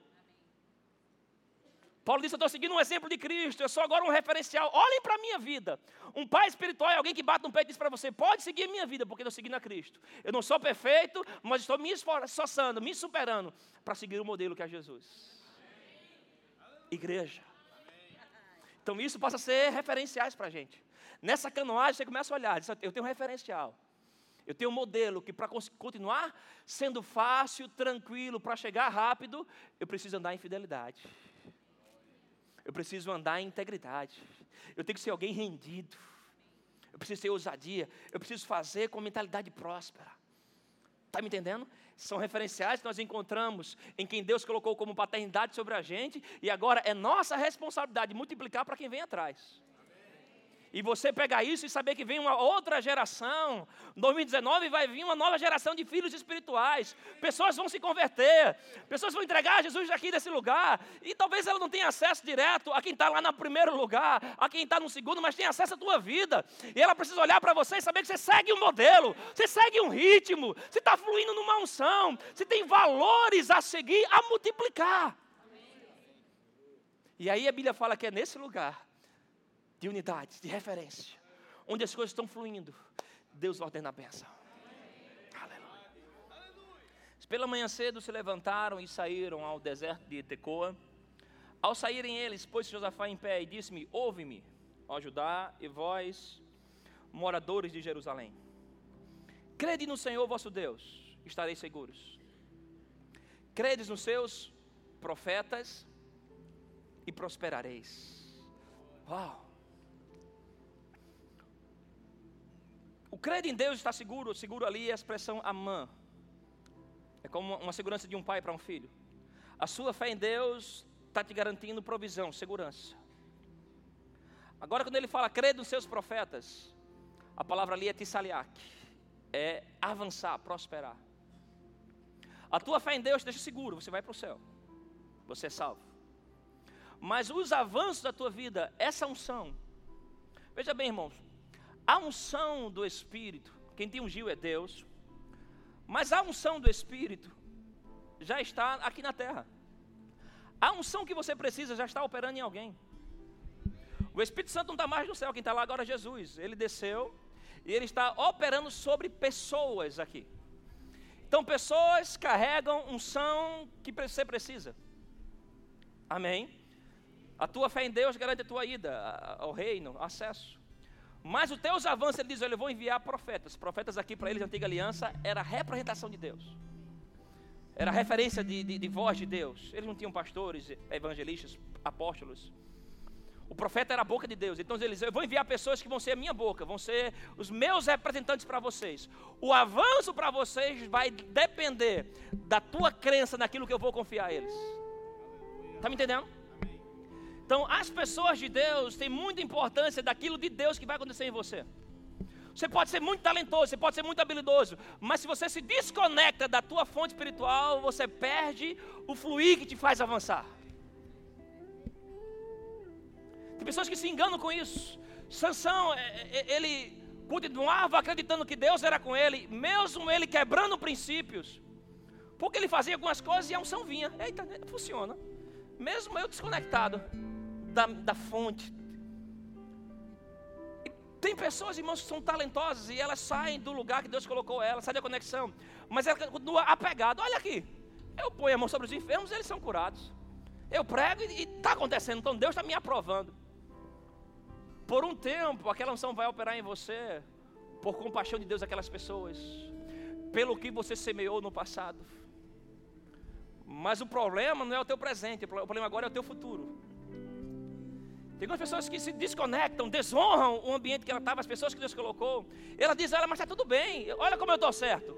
Paulo disse: Eu estou seguindo um exemplo de Cristo, eu sou agora um referencial. Olhem para a minha vida. Um pai espiritual é alguém que bate no peito e diz para você: Pode seguir a minha vida, porque eu estou seguindo a Cristo. Eu não sou perfeito, mas estou me esforçando, me superando para seguir o modelo que é Jesus. Igreja. Então isso passa a ser referenciais para a gente. Nessa canoagem você começa a olhar: Eu tenho um referencial. Eu tenho um modelo que para continuar sendo fácil, tranquilo, para chegar rápido, eu preciso andar em fidelidade. Eu preciso andar em integridade. Eu tenho que ser alguém rendido. Eu preciso ter ousadia. Eu preciso fazer com mentalidade próspera. Está me entendendo? São referenciais que nós encontramos em quem Deus colocou como paternidade sobre a gente, e agora é nossa responsabilidade multiplicar para quem vem atrás. E você pegar isso e saber que vem uma outra geração. Em 2019 vai vir uma nova geração de filhos espirituais. Pessoas vão se converter. Pessoas vão entregar Jesus aqui desse lugar. E talvez ela não tenha acesso direto a quem está lá no primeiro lugar, a quem está no segundo, mas tem acesso à tua vida. E ela precisa olhar para você e saber que você segue um modelo, você segue um ritmo, você está fluindo numa unção, você tem valores a seguir, a multiplicar. E aí a Bíblia fala que é nesse lugar de unidade, de referência, onde as coisas estão fluindo, Deus ordena a bênção. Aleluia. Pela manhã cedo se levantaram e saíram ao deserto de Tecoa. Ao saírem eles, pôs Josafá em pé e disse-me: Ouve-me, ó Judá, e vós, moradores de Jerusalém. Crede no Senhor vosso Deus, estareis seguros. Credes nos seus profetas e prosperareis. Uau! O credo em Deus está seguro, seguro ali é a expressão amã. É como uma segurança de um pai para um filho. A sua fé em Deus está te garantindo provisão, segurança. Agora, quando ele fala crê nos seus profetas, a palavra ali é tissaliak, é avançar, prosperar. A tua fé em Deus te deixa seguro, você vai para o céu, você é salvo. Mas os avanços da tua vida, essa unção, veja bem, irmãos, a unção do Espírito, quem te ungiu é Deus, mas a unção do Espírito já está aqui na terra. A unção que você precisa já está operando em alguém. O Espírito Santo não está mais no céu, quem está lá agora é Jesus. Ele desceu e ele está operando sobre pessoas aqui. Então, pessoas carregam unção que você precisa. Amém? A tua fé em Deus garante a tua ida ao reino, acesso. Mas os teus avanços, ele diz: Eu vou enviar profetas. Profetas aqui para eles, a antiga aliança, era a representação de Deus. Era a referência de, de, de voz de Deus. Eles não tinham pastores, evangelistas, apóstolos. O profeta era a boca de Deus. Então eles, eu vou enviar pessoas que vão ser a minha boca, vão ser os meus representantes para vocês. O avanço para vocês vai depender da tua crença naquilo que eu vou confiar a eles. Está me entendendo? Então, as pessoas de Deus têm muita importância daquilo de Deus que vai acontecer em você. Você pode ser muito talentoso, você pode ser muito habilidoso, mas se você se desconecta da tua fonte espiritual, você perde o fluir que te faz avançar. Tem pessoas que se enganam com isso. Sansão, é, é, ele continuava acreditando que Deus era com ele, mesmo ele quebrando princípios. Porque ele fazia algumas coisas e a unção vinha. Eita, funciona. Mesmo eu desconectado da, da fonte. E tem pessoas, irmãos, que são talentosas e elas saem do lugar que Deus colocou elas, saem da conexão. Mas ela continua apegada. Olha aqui, eu ponho a mão sobre os enfermos e eles são curados. Eu prego e está acontecendo, então Deus está me aprovando. Por um tempo, aquela unção vai operar em você, por compaixão de Deus, aquelas pessoas, pelo que você semeou no passado. Mas o problema não é o teu presente, o problema agora é o teu futuro. Tem algumas pessoas que se desconectam, desonram o ambiente que ela estava, as pessoas que Deus colocou. Ela diz, ela, mas está tudo bem, olha como eu estou certo.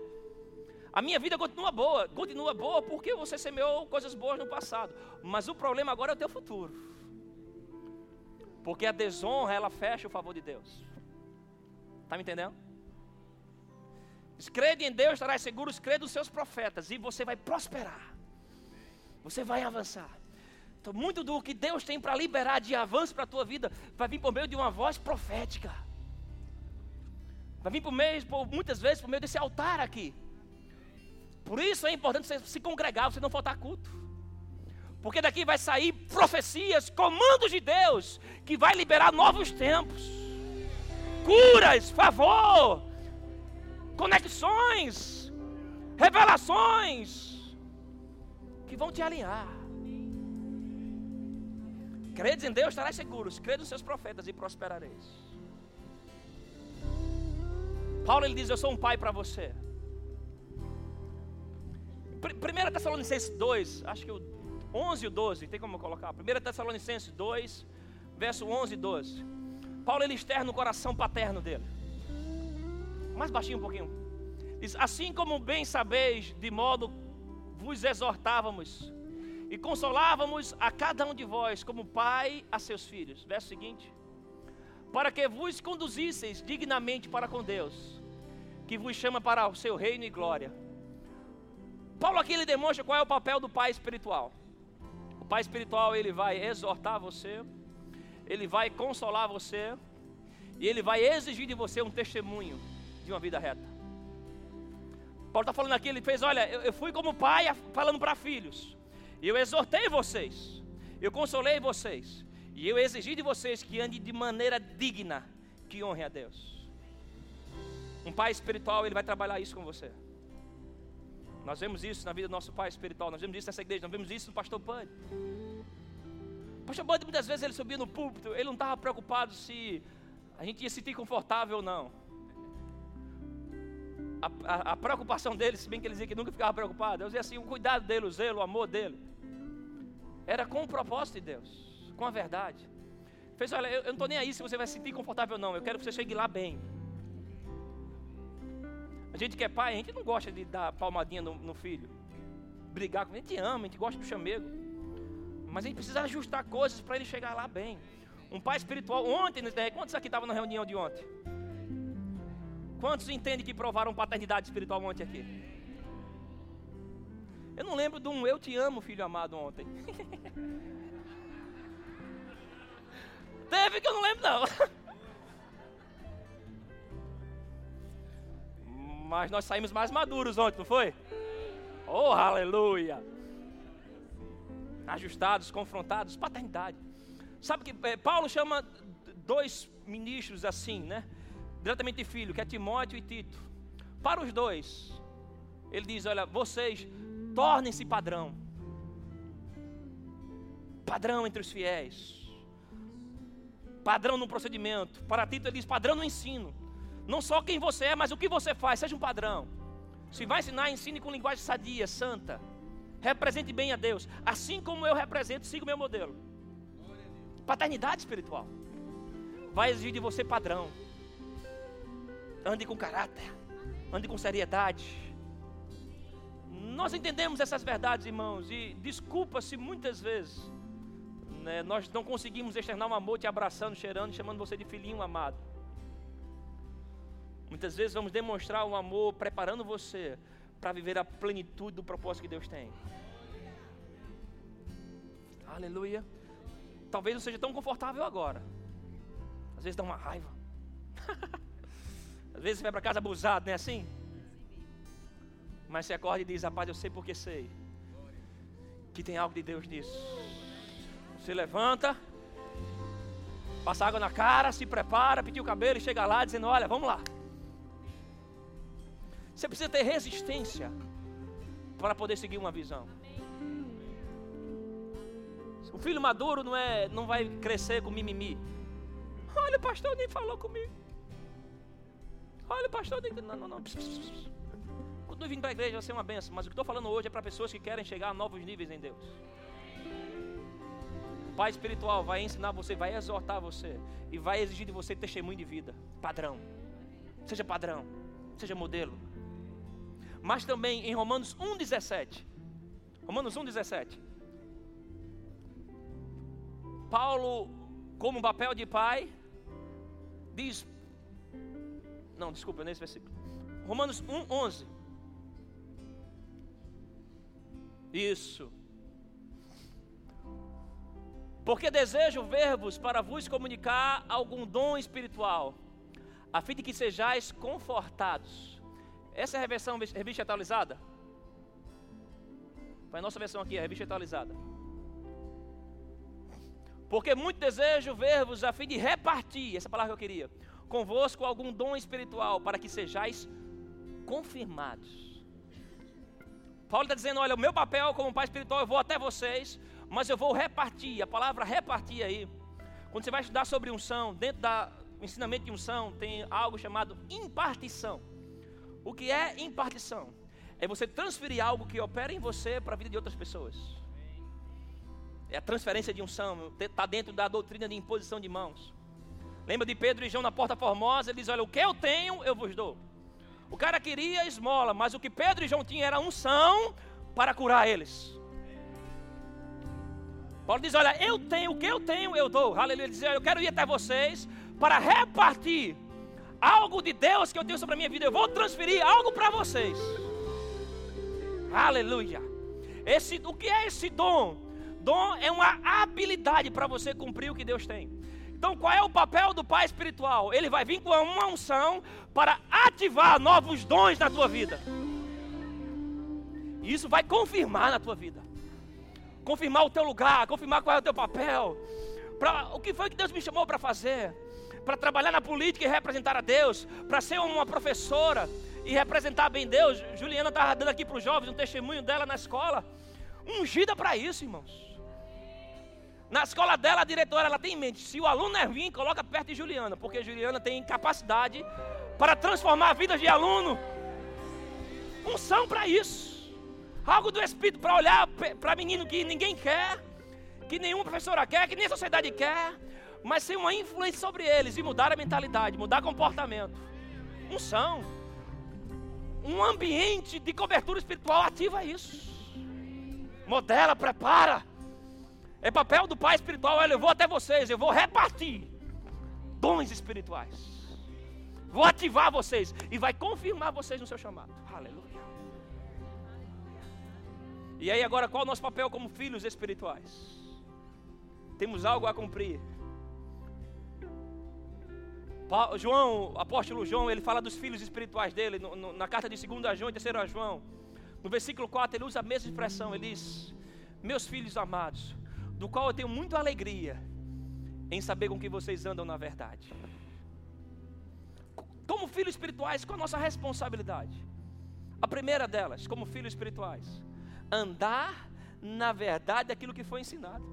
A minha vida continua boa, continua boa porque você semeou coisas boas no passado. Mas o problema agora é o teu futuro. Porque a desonra, ela fecha o favor de Deus. Está me entendendo? Crede em Deus, estarás seguro, crede nos seus profetas, e você vai prosperar. Você vai avançar. Então, muito do que Deus tem para liberar de avanço para a tua vida vai vir por meio de uma voz profética. Vai vir por meio, por, muitas vezes, por meio desse altar aqui. Por isso é importante você se congregar, você não faltar culto. Porque daqui vai sair profecias, comandos de Deus, que vai liberar novos tempos. Curas, favor, conexões, revelações que vão te alinhar. Credes em Deus, estarás seguros. Crede nos seus profetas e prosperareis. Paulo ele diz: Eu sou um pai para você. 1 Tessalonicenses 2, acho que o 11 e o 12, tem como colocar? 1 Tessalonicenses 2, verso 11 e 12. Paulo ele externa o coração paterno dele. Mais baixinho um pouquinho. Diz: Assim como bem sabeis, de modo vos exortávamos e consolávamos a cada um de vós como pai a seus filhos. Verso seguinte: Para que vos conduzisseis dignamente para com Deus, que vos chama para o seu reino e glória. Paulo aqui ele demonstra qual é o papel do pai espiritual. O pai espiritual ele vai exortar você, ele vai consolar você e ele vai exigir de você um testemunho de uma vida reta. Paulo está falando aqui, ele fez, olha, eu, fui como pai falando para filhos. Eu exortei vocês, eu consolei vocês, e eu exigi de vocês que andem de maneira digna, que honre a Deus. Um pai espiritual, ele vai trabalhar isso com você. Nós vemos isso na vida do nosso pai espiritual, nós vemos isso nessa igreja, nós vemos isso no pastor Bud. O pastor Bud, muitas vezes ele subia no púlpito, ele não estava preocupado se a gente ia se sentir confortável ou não. A, a, a, preocupação dele, se bem que ele dizia que nunca ficava preocupado, eu dizia assim, o cuidado dele, o zelo, o amor dele. Era com o propósito de Deus, com a verdade. Fez, olha, eu, eu não estou nem aí se você vai se sentir confortável ou não, eu quero que você chegue lá bem. A gente que é pai, a gente não gosta de dar palmadinha no, no filho. brigar com ele. A gente ama, a gente gosta do chamego. Mas a gente precisa ajustar coisas para ele chegar lá bem. Um pai espiritual, ontem, né, quantos aqui estavam na reunião de ontem? Quantos entendem que provaram paternidade espiritual ontem aqui? Eu não lembro de um eu te amo, filho amado, ontem. Teve que eu não lembro, não. Mas nós saímos mais maduros ontem, não foi? Oh, aleluia! Ajustados, confrontados, paternidade. Sabe que eh, Paulo chama dois ministros assim, né? Diretamente de filho, que é Timóteo e Tito. Para os dois, ele diz: Olha, vocês tornem-se padrão. Padrão entre os fiéis. Padrão no procedimento. Para Tito, ele diz: padrão no ensino. Não só quem você é, mas o que você faz, seja um padrão. Se vai ensinar, ensine com linguagem sadia, santa. Represente bem a Deus. Assim como eu represento, siga o meu modelo. Paternidade espiritual. Vai exigir de você padrão. Ande com caráter. Ande com seriedade. Nós entendemos essas verdades, irmãos, e desculpa se muitas vezes né, nós não conseguimos externar um amor te abraçando, cheirando, chamando você de filhinho amado. Muitas vezes vamos demonstrar um amor preparando você para viver a plenitude do propósito que Deus tem. Aleluia. Talvez não seja tão confortável agora. Às vezes dá uma raiva. Às vezes você vai para casa abusado, não é assim? Mas você acorda e diz: Rapaz, eu sei porque sei. Que tem algo de Deus nisso. Você levanta, passa água na cara, se prepara, pinta o cabelo e chega lá dizendo: Olha, vamos lá. Você precisa ter resistência para poder seguir uma visão. O filho maduro não, é, não vai crescer com mimimi. Olha, o pastor nem falou comigo. Olha, pastor nem. Não, não, não. Vindo para a igreja vai ser uma benção. Mas o que estou falando hoje é para pessoas que querem chegar a novos níveis em Deus. O pai espiritual vai ensinar você, vai exortar você. E vai exigir de você testemunho de vida. Padrão. Seja padrão. Seja modelo mas também em Romanos 1,17. Romanos 1,17. Paulo, como papel de pai, diz. Não, desculpa, nesse versículo. Romanos 1,11. Isso. Porque desejo ver-vos para vos comunicar algum dom espiritual, a fim de que sejais confortados essa é a revista atualizada? Foi a nossa versão aqui, a revista atualizada. Porque muito desejo ver-vos a fim de repartir, essa palavra que eu queria, convosco algum dom espiritual, para que sejais confirmados. Paulo está dizendo: olha, o meu papel como pai espiritual, eu vou até vocês, mas eu vou repartir. A palavra repartir aí, quando você vai estudar sobre unção, dentro do ensinamento de unção, tem algo chamado impartição. O que é impartição? É você transferir algo que opera em você para a vida de outras pessoas. É a transferência de unção, está dentro da doutrina de imposição de mãos. Lembra de Pedro e João na porta formosa? Ele diz: Olha, o que eu tenho, eu vos dou. O cara queria esmola, mas o que Pedro e João tinham era unção para curar eles. Paulo diz: Olha, eu tenho, o que eu tenho, eu dou. Aleluia. Ele diz: Olha, eu quero ir até vocês para repartir algo de Deus que eu tenho sobre a minha vida, eu vou transferir algo para vocês. Aleluia. Esse, o que é esse dom? Dom é uma habilidade para você cumprir o que Deus tem. Então, qual é o papel do pai espiritual? Ele vai vir com uma unção para ativar novos dons na tua vida. E isso vai confirmar na tua vida. Confirmar o teu lugar, confirmar qual é o teu papel. Pra, o que foi que Deus me chamou para fazer? para trabalhar na política e representar a Deus, para ser uma professora e representar bem Deus. Juliana estava dando aqui para os jovens um testemunho dela na escola. Ungida para isso, irmãos. Na escola dela, a diretora ela tem em mente: se o aluno é ruim, coloca perto de Juliana, porque Juliana tem capacidade para transformar a vida de aluno. Unção para isso. Algo do Espírito para olhar para menino que ninguém quer, que nenhuma professora quer, que nem a sociedade quer, mas sem uma influência sobre eles e mudar a mentalidade, mudar comportamento. Unção. Um ambiente de cobertura espiritual ativa isso. modela, prepara. É papel do Pai espiritual, olha, eu vou até vocês, eu vou repartir dons espirituais. Vou ativar vocês e vai confirmar vocês no seu chamado. Aleluia. E aí agora qual é o nosso papel como filhos espirituais? Temos algo a cumprir. João, apóstolo João, ele fala dos filhos espirituais dele, no, no, na carta de 2 João e 3 João. No versículo 4, ele usa a mesma expressão, ele diz: Meus filhos amados, do qual eu tenho muita alegria em saber com que vocês andam na verdade. Como filhos espirituais, qual a nossa responsabilidade? A primeira delas, como filhos espirituais, andar na verdade daquilo que foi ensinado.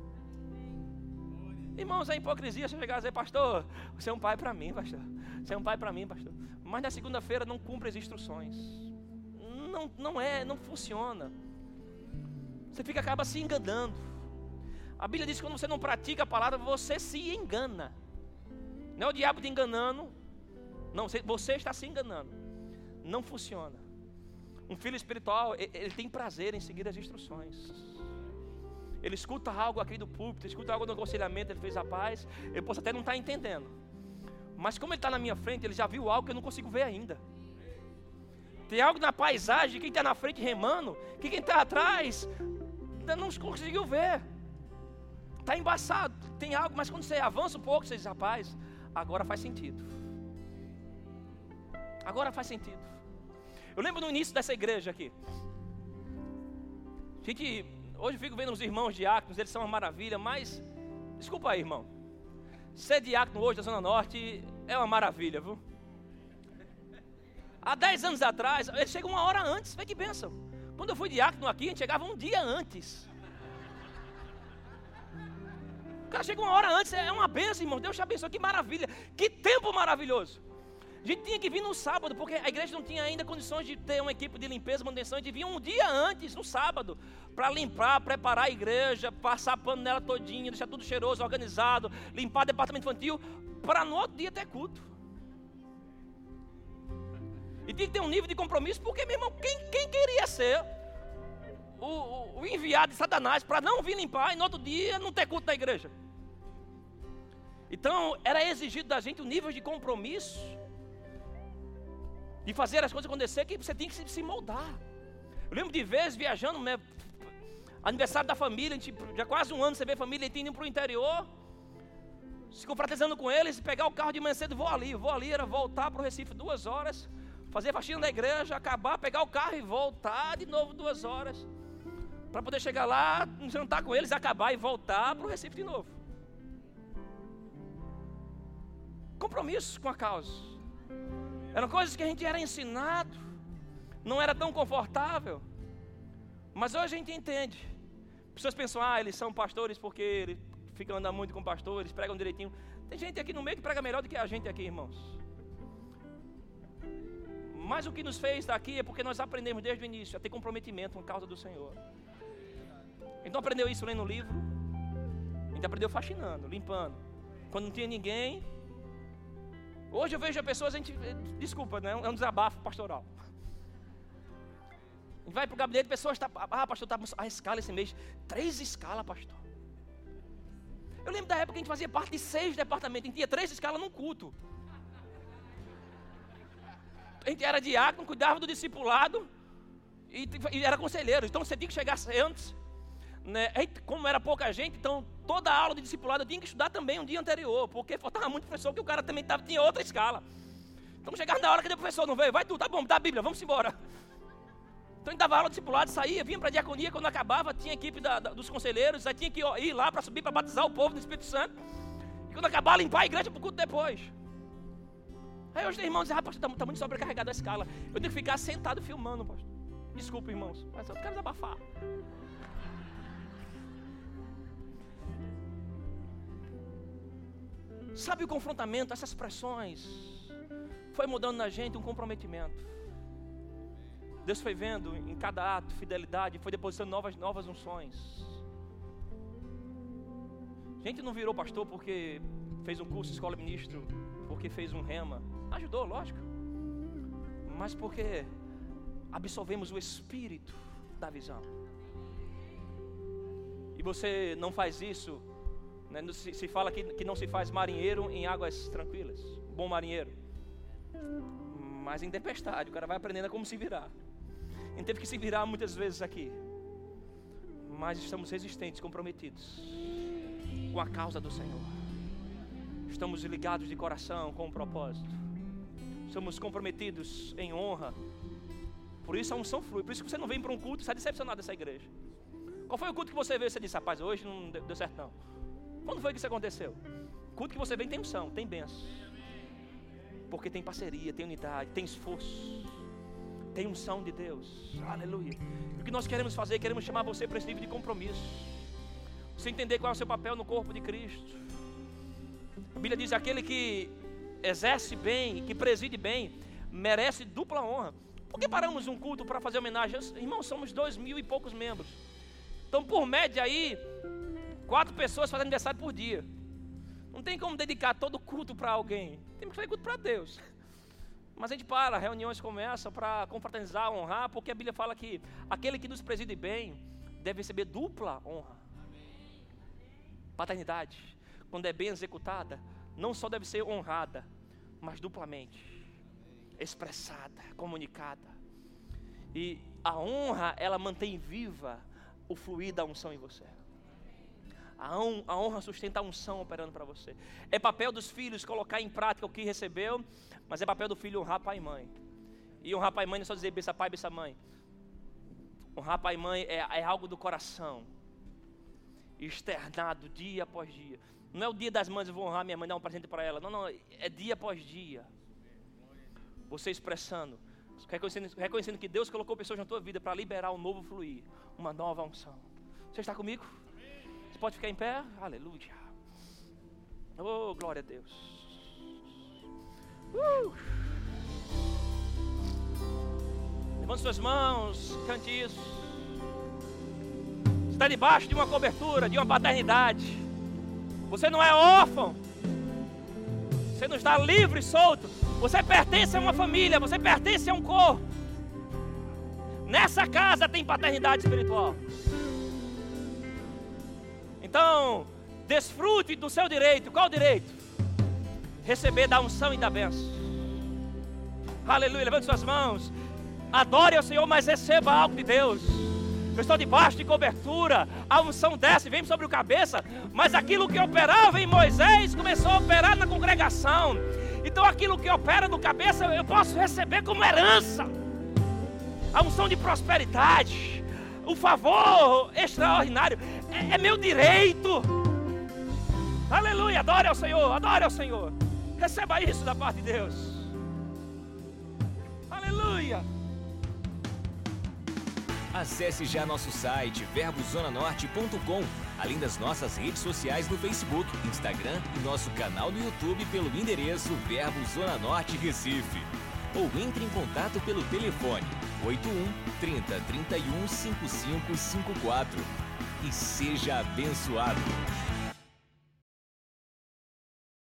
Irmãos, é hipocrisia você chegar e dizer, pastor, você é um pai para mim, pastor. Você é um pai para mim, pastor. Mas na segunda-feira não cumpre as instruções. Não, não é, não funciona. Você fica acaba se enganando. A Bíblia diz que quando você não pratica a palavra, você se engana. Não é o diabo te enganando. Não, você está se enganando. Não funciona. Um filho espiritual, ele tem prazer em seguir as instruções. Ele escuta algo aqui do púlpito, escuta algo no aconselhamento, ele fez a paz. Eu posso até não estar entendendo. Mas como ele está na minha frente, ele já viu algo que eu não consigo ver ainda. Tem algo na paisagem, quem está na frente remando, que quem está atrás ainda não conseguiu ver. Está embaçado, tem algo, mas quando você avança um pouco, você diz, rapaz, agora faz sentido. Agora faz sentido. Eu lembro no início dessa igreja aqui. Gente Hoje eu fico vendo os irmãos diáconos, eles são uma maravilha, mas, desculpa aí, irmão. Ser diácono hoje da Zona Norte é uma maravilha, viu? Há 10 anos atrás, ele chega uma hora antes, vê que bênção. Quando eu fui diácono aqui, a gente chegava um dia antes. Cara chega uma hora antes, é uma bênção, irmão. Deus te abençoe, que maravilha. Que tempo maravilhoso. A gente tinha que vir no sábado, porque a igreja não tinha ainda condições de ter uma equipe de limpeza, manutenção. A gente vinha um dia antes, no sábado, para limpar, preparar a igreja, passar pano nela todinha, deixar tudo cheiroso, organizado, limpar o departamento infantil, para no outro dia ter culto. E tinha que ter um nível de compromisso, porque, meu irmão, quem, quem queria ser o, o, o enviado de Satanás para não vir limpar e no outro dia não ter culto na igreja? Então, era exigido da gente um nível de compromisso de fazer as coisas acontecer, que você tem que se moldar. Eu lembro de vezes viajando, né, aniversário da família, gente, já quase um ano você vê a família indo para o interior, se confraternizando com eles, pegar o carro de manhã cedo vou ali. Vou ali era voltar para o Recife duas horas, fazer a faxina da igreja, acabar, pegar o carro e voltar de novo duas horas. Para poder chegar lá, jantar com eles, acabar e voltar para o Recife de novo. Compromisso com a causa. Eram coisas que a gente era ensinado, não era tão confortável. Mas hoje a gente entende. Pessoas pensam, ah, eles são pastores porque eles ficam andando muito com pastores, pregam direitinho. Tem gente aqui no meio que prega melhor do que a gente aqui, irmãos. Mas o que nos fez estar aqui é porque nós aprendemos desde o início a ter comprometimento com a causa do Senhor. Então aprendeu isso lendo o livro. A gente aprendeu faxinando, limpando. Quando não tinha ninguém, Hoje eu vejo pessoas, a gente, desculpa, né? é um desabafo pastoral. A gente vai para o gabinete, pessoas estão, tá, ah, pastor, está a escala esse mês. Três escalas, pastor. Eu lembro da época que a gente fazia parte de seis departamentos, a gente tinha três escalas num culto. A gente era diácono, cuidava do discipulado e, e era conselheiro. Então você tinha que chegar antes. Né? Como era pouca gente, então toda a aula de discipulado eu tinha que estudar também um dia anterior, porque faltava muito professor, que o cara também tava, tinha outra escala. Então chegava na hora que o professor não veio, vai tu, tá bom, dá a Bíblia, vamos embora. Então a gente dava aula de discipulado, saía, vinha para a diaconia, quando acabava, tinha a equipe da, da, dos conselheiros, aí tinha que ir lá para subir para batizar o povo no Espírito Santo. E quando acabar, limpar a igreja para o culto depois. Aí hoje tem irmãos dizem, ah, pastor, está tá muito sobrecarregado a escala. Eu tenho que ficar sentado filmando, pastor. Desculpa, irmãos, mas eu quero desabafar. Sabe o confrontamento, essas pressões, foi mudando na gente um comprometimento. Deus foi vendo em cada ato fidelidade, foi depositando novas, novas unções. A gente não virou pastor porque fez um curso de escola ministro, porque fez um rema. Ajudou, lógico. Mas porque absolvemos o espírito da visão. e você não faz isso, né? se, se, fala que, que não se faz marinheiro em águas tranquilas, bom marinheiro. Mas em tempestade, o cara vai aprendendo a como se virar. Gente teve que se virar muitas vezes aqui. Mas estamos resistentes, comprometidos com a causa do Senhor. Estamos ligados de coração com o propósito. Somos comprometidos em honra. Por isso a unção flui. Por isso que você não vem para um culto e está decepcionado dessa igreja. Qual foi o culto que você veio e você disse, rapaz, hoje não deu certo não? Quando foi que isso aconteceu? Culto que você vem tem unção, tem bênção. Porque tem parceria, tem unidade, tem esforço. Tem unção de Deus. Aleluia. E o que nós queremos fazer, queremos chamar você para esse nível de compromisso. Você entender qual é o seu papel no corpo de Cristo. A Bíblia diz: aquele que exerce bem, que preside bem, merece dupla honra. Por que paramos um culto para fazer homenagem? Irmãos, somos dois mil e poucos membros. Então, por média aí, quatro pessoas fazem aniversário por dia. Não tem como dedicar todo o culto para alguém. Temos que fazer culto para Deus. Mas a gente para, reuniões começam para confraternizar, honrar, porque a Bíblia fala que aquele que nos preside bem deve receber dupla honra. Paternidade, quando é bem executada, não só deve ser honrada, mas duplamente expressada, comunicada. E a honra, ela mantém viva o fluir da unção em você. A, honra sustenta a unção operando para você. É papel dos filhos colocar em prática o que recebeu, mas é papel do filho honrar pai e mãe. E honrar pai e mãe não é só dizer bença pai, bença mãe. Honrar pai e mãe é, é algo do coração, externado dia após dia. Não é o dia das mães eu vou honrar minha mãe, dar um presente para ela. Não, não, é dia após dia. Você expressando, reconhecendo, reconhecendo que Deus colocou pessoas na tua vida para liberar um novo fluir, uma nova unção. Você está comigo? Pode ficar em pé? Aleluia. Oh, glória a Deus. Uh. Levante suas mãos, cante isso. Você está debaixo de uma cobertura, de uma paternidade. Você não é órfão. Você não está livre e solto. Você pertence a uma família, você pertence a um corpo. Nessa casa tem paternidade espiritual. Então, desfrute do seu direito. Qual direito? Receber da unção e da bênção. Aleluia. Levante suas mãos. Adore ao Senhor, mas receba algo de Deus. Eu estou debaixo de cobertura, a unção desce, vem sobre o cabeça, mas aquilo que operava em Moisés começou a operar na congregação. Então aquilo que opera no cabeça eu posso receber como herança. A unção de prosperidade, o favor extraordinário. É, é meu direito. Aleluia. Adore ao Senhor. Adore ao Senhor. Receba isso da parte de Deus. Aleluia. Acesse já nosso site verbozonanorte.com, além das nossas redes sociais no Facebook, Instagram e nosso canal no YouTube pelo endereço Verbo Zona Norte Recife. Ou entre em contato pelo telefone 81 30 31 5554 e seja abençoado.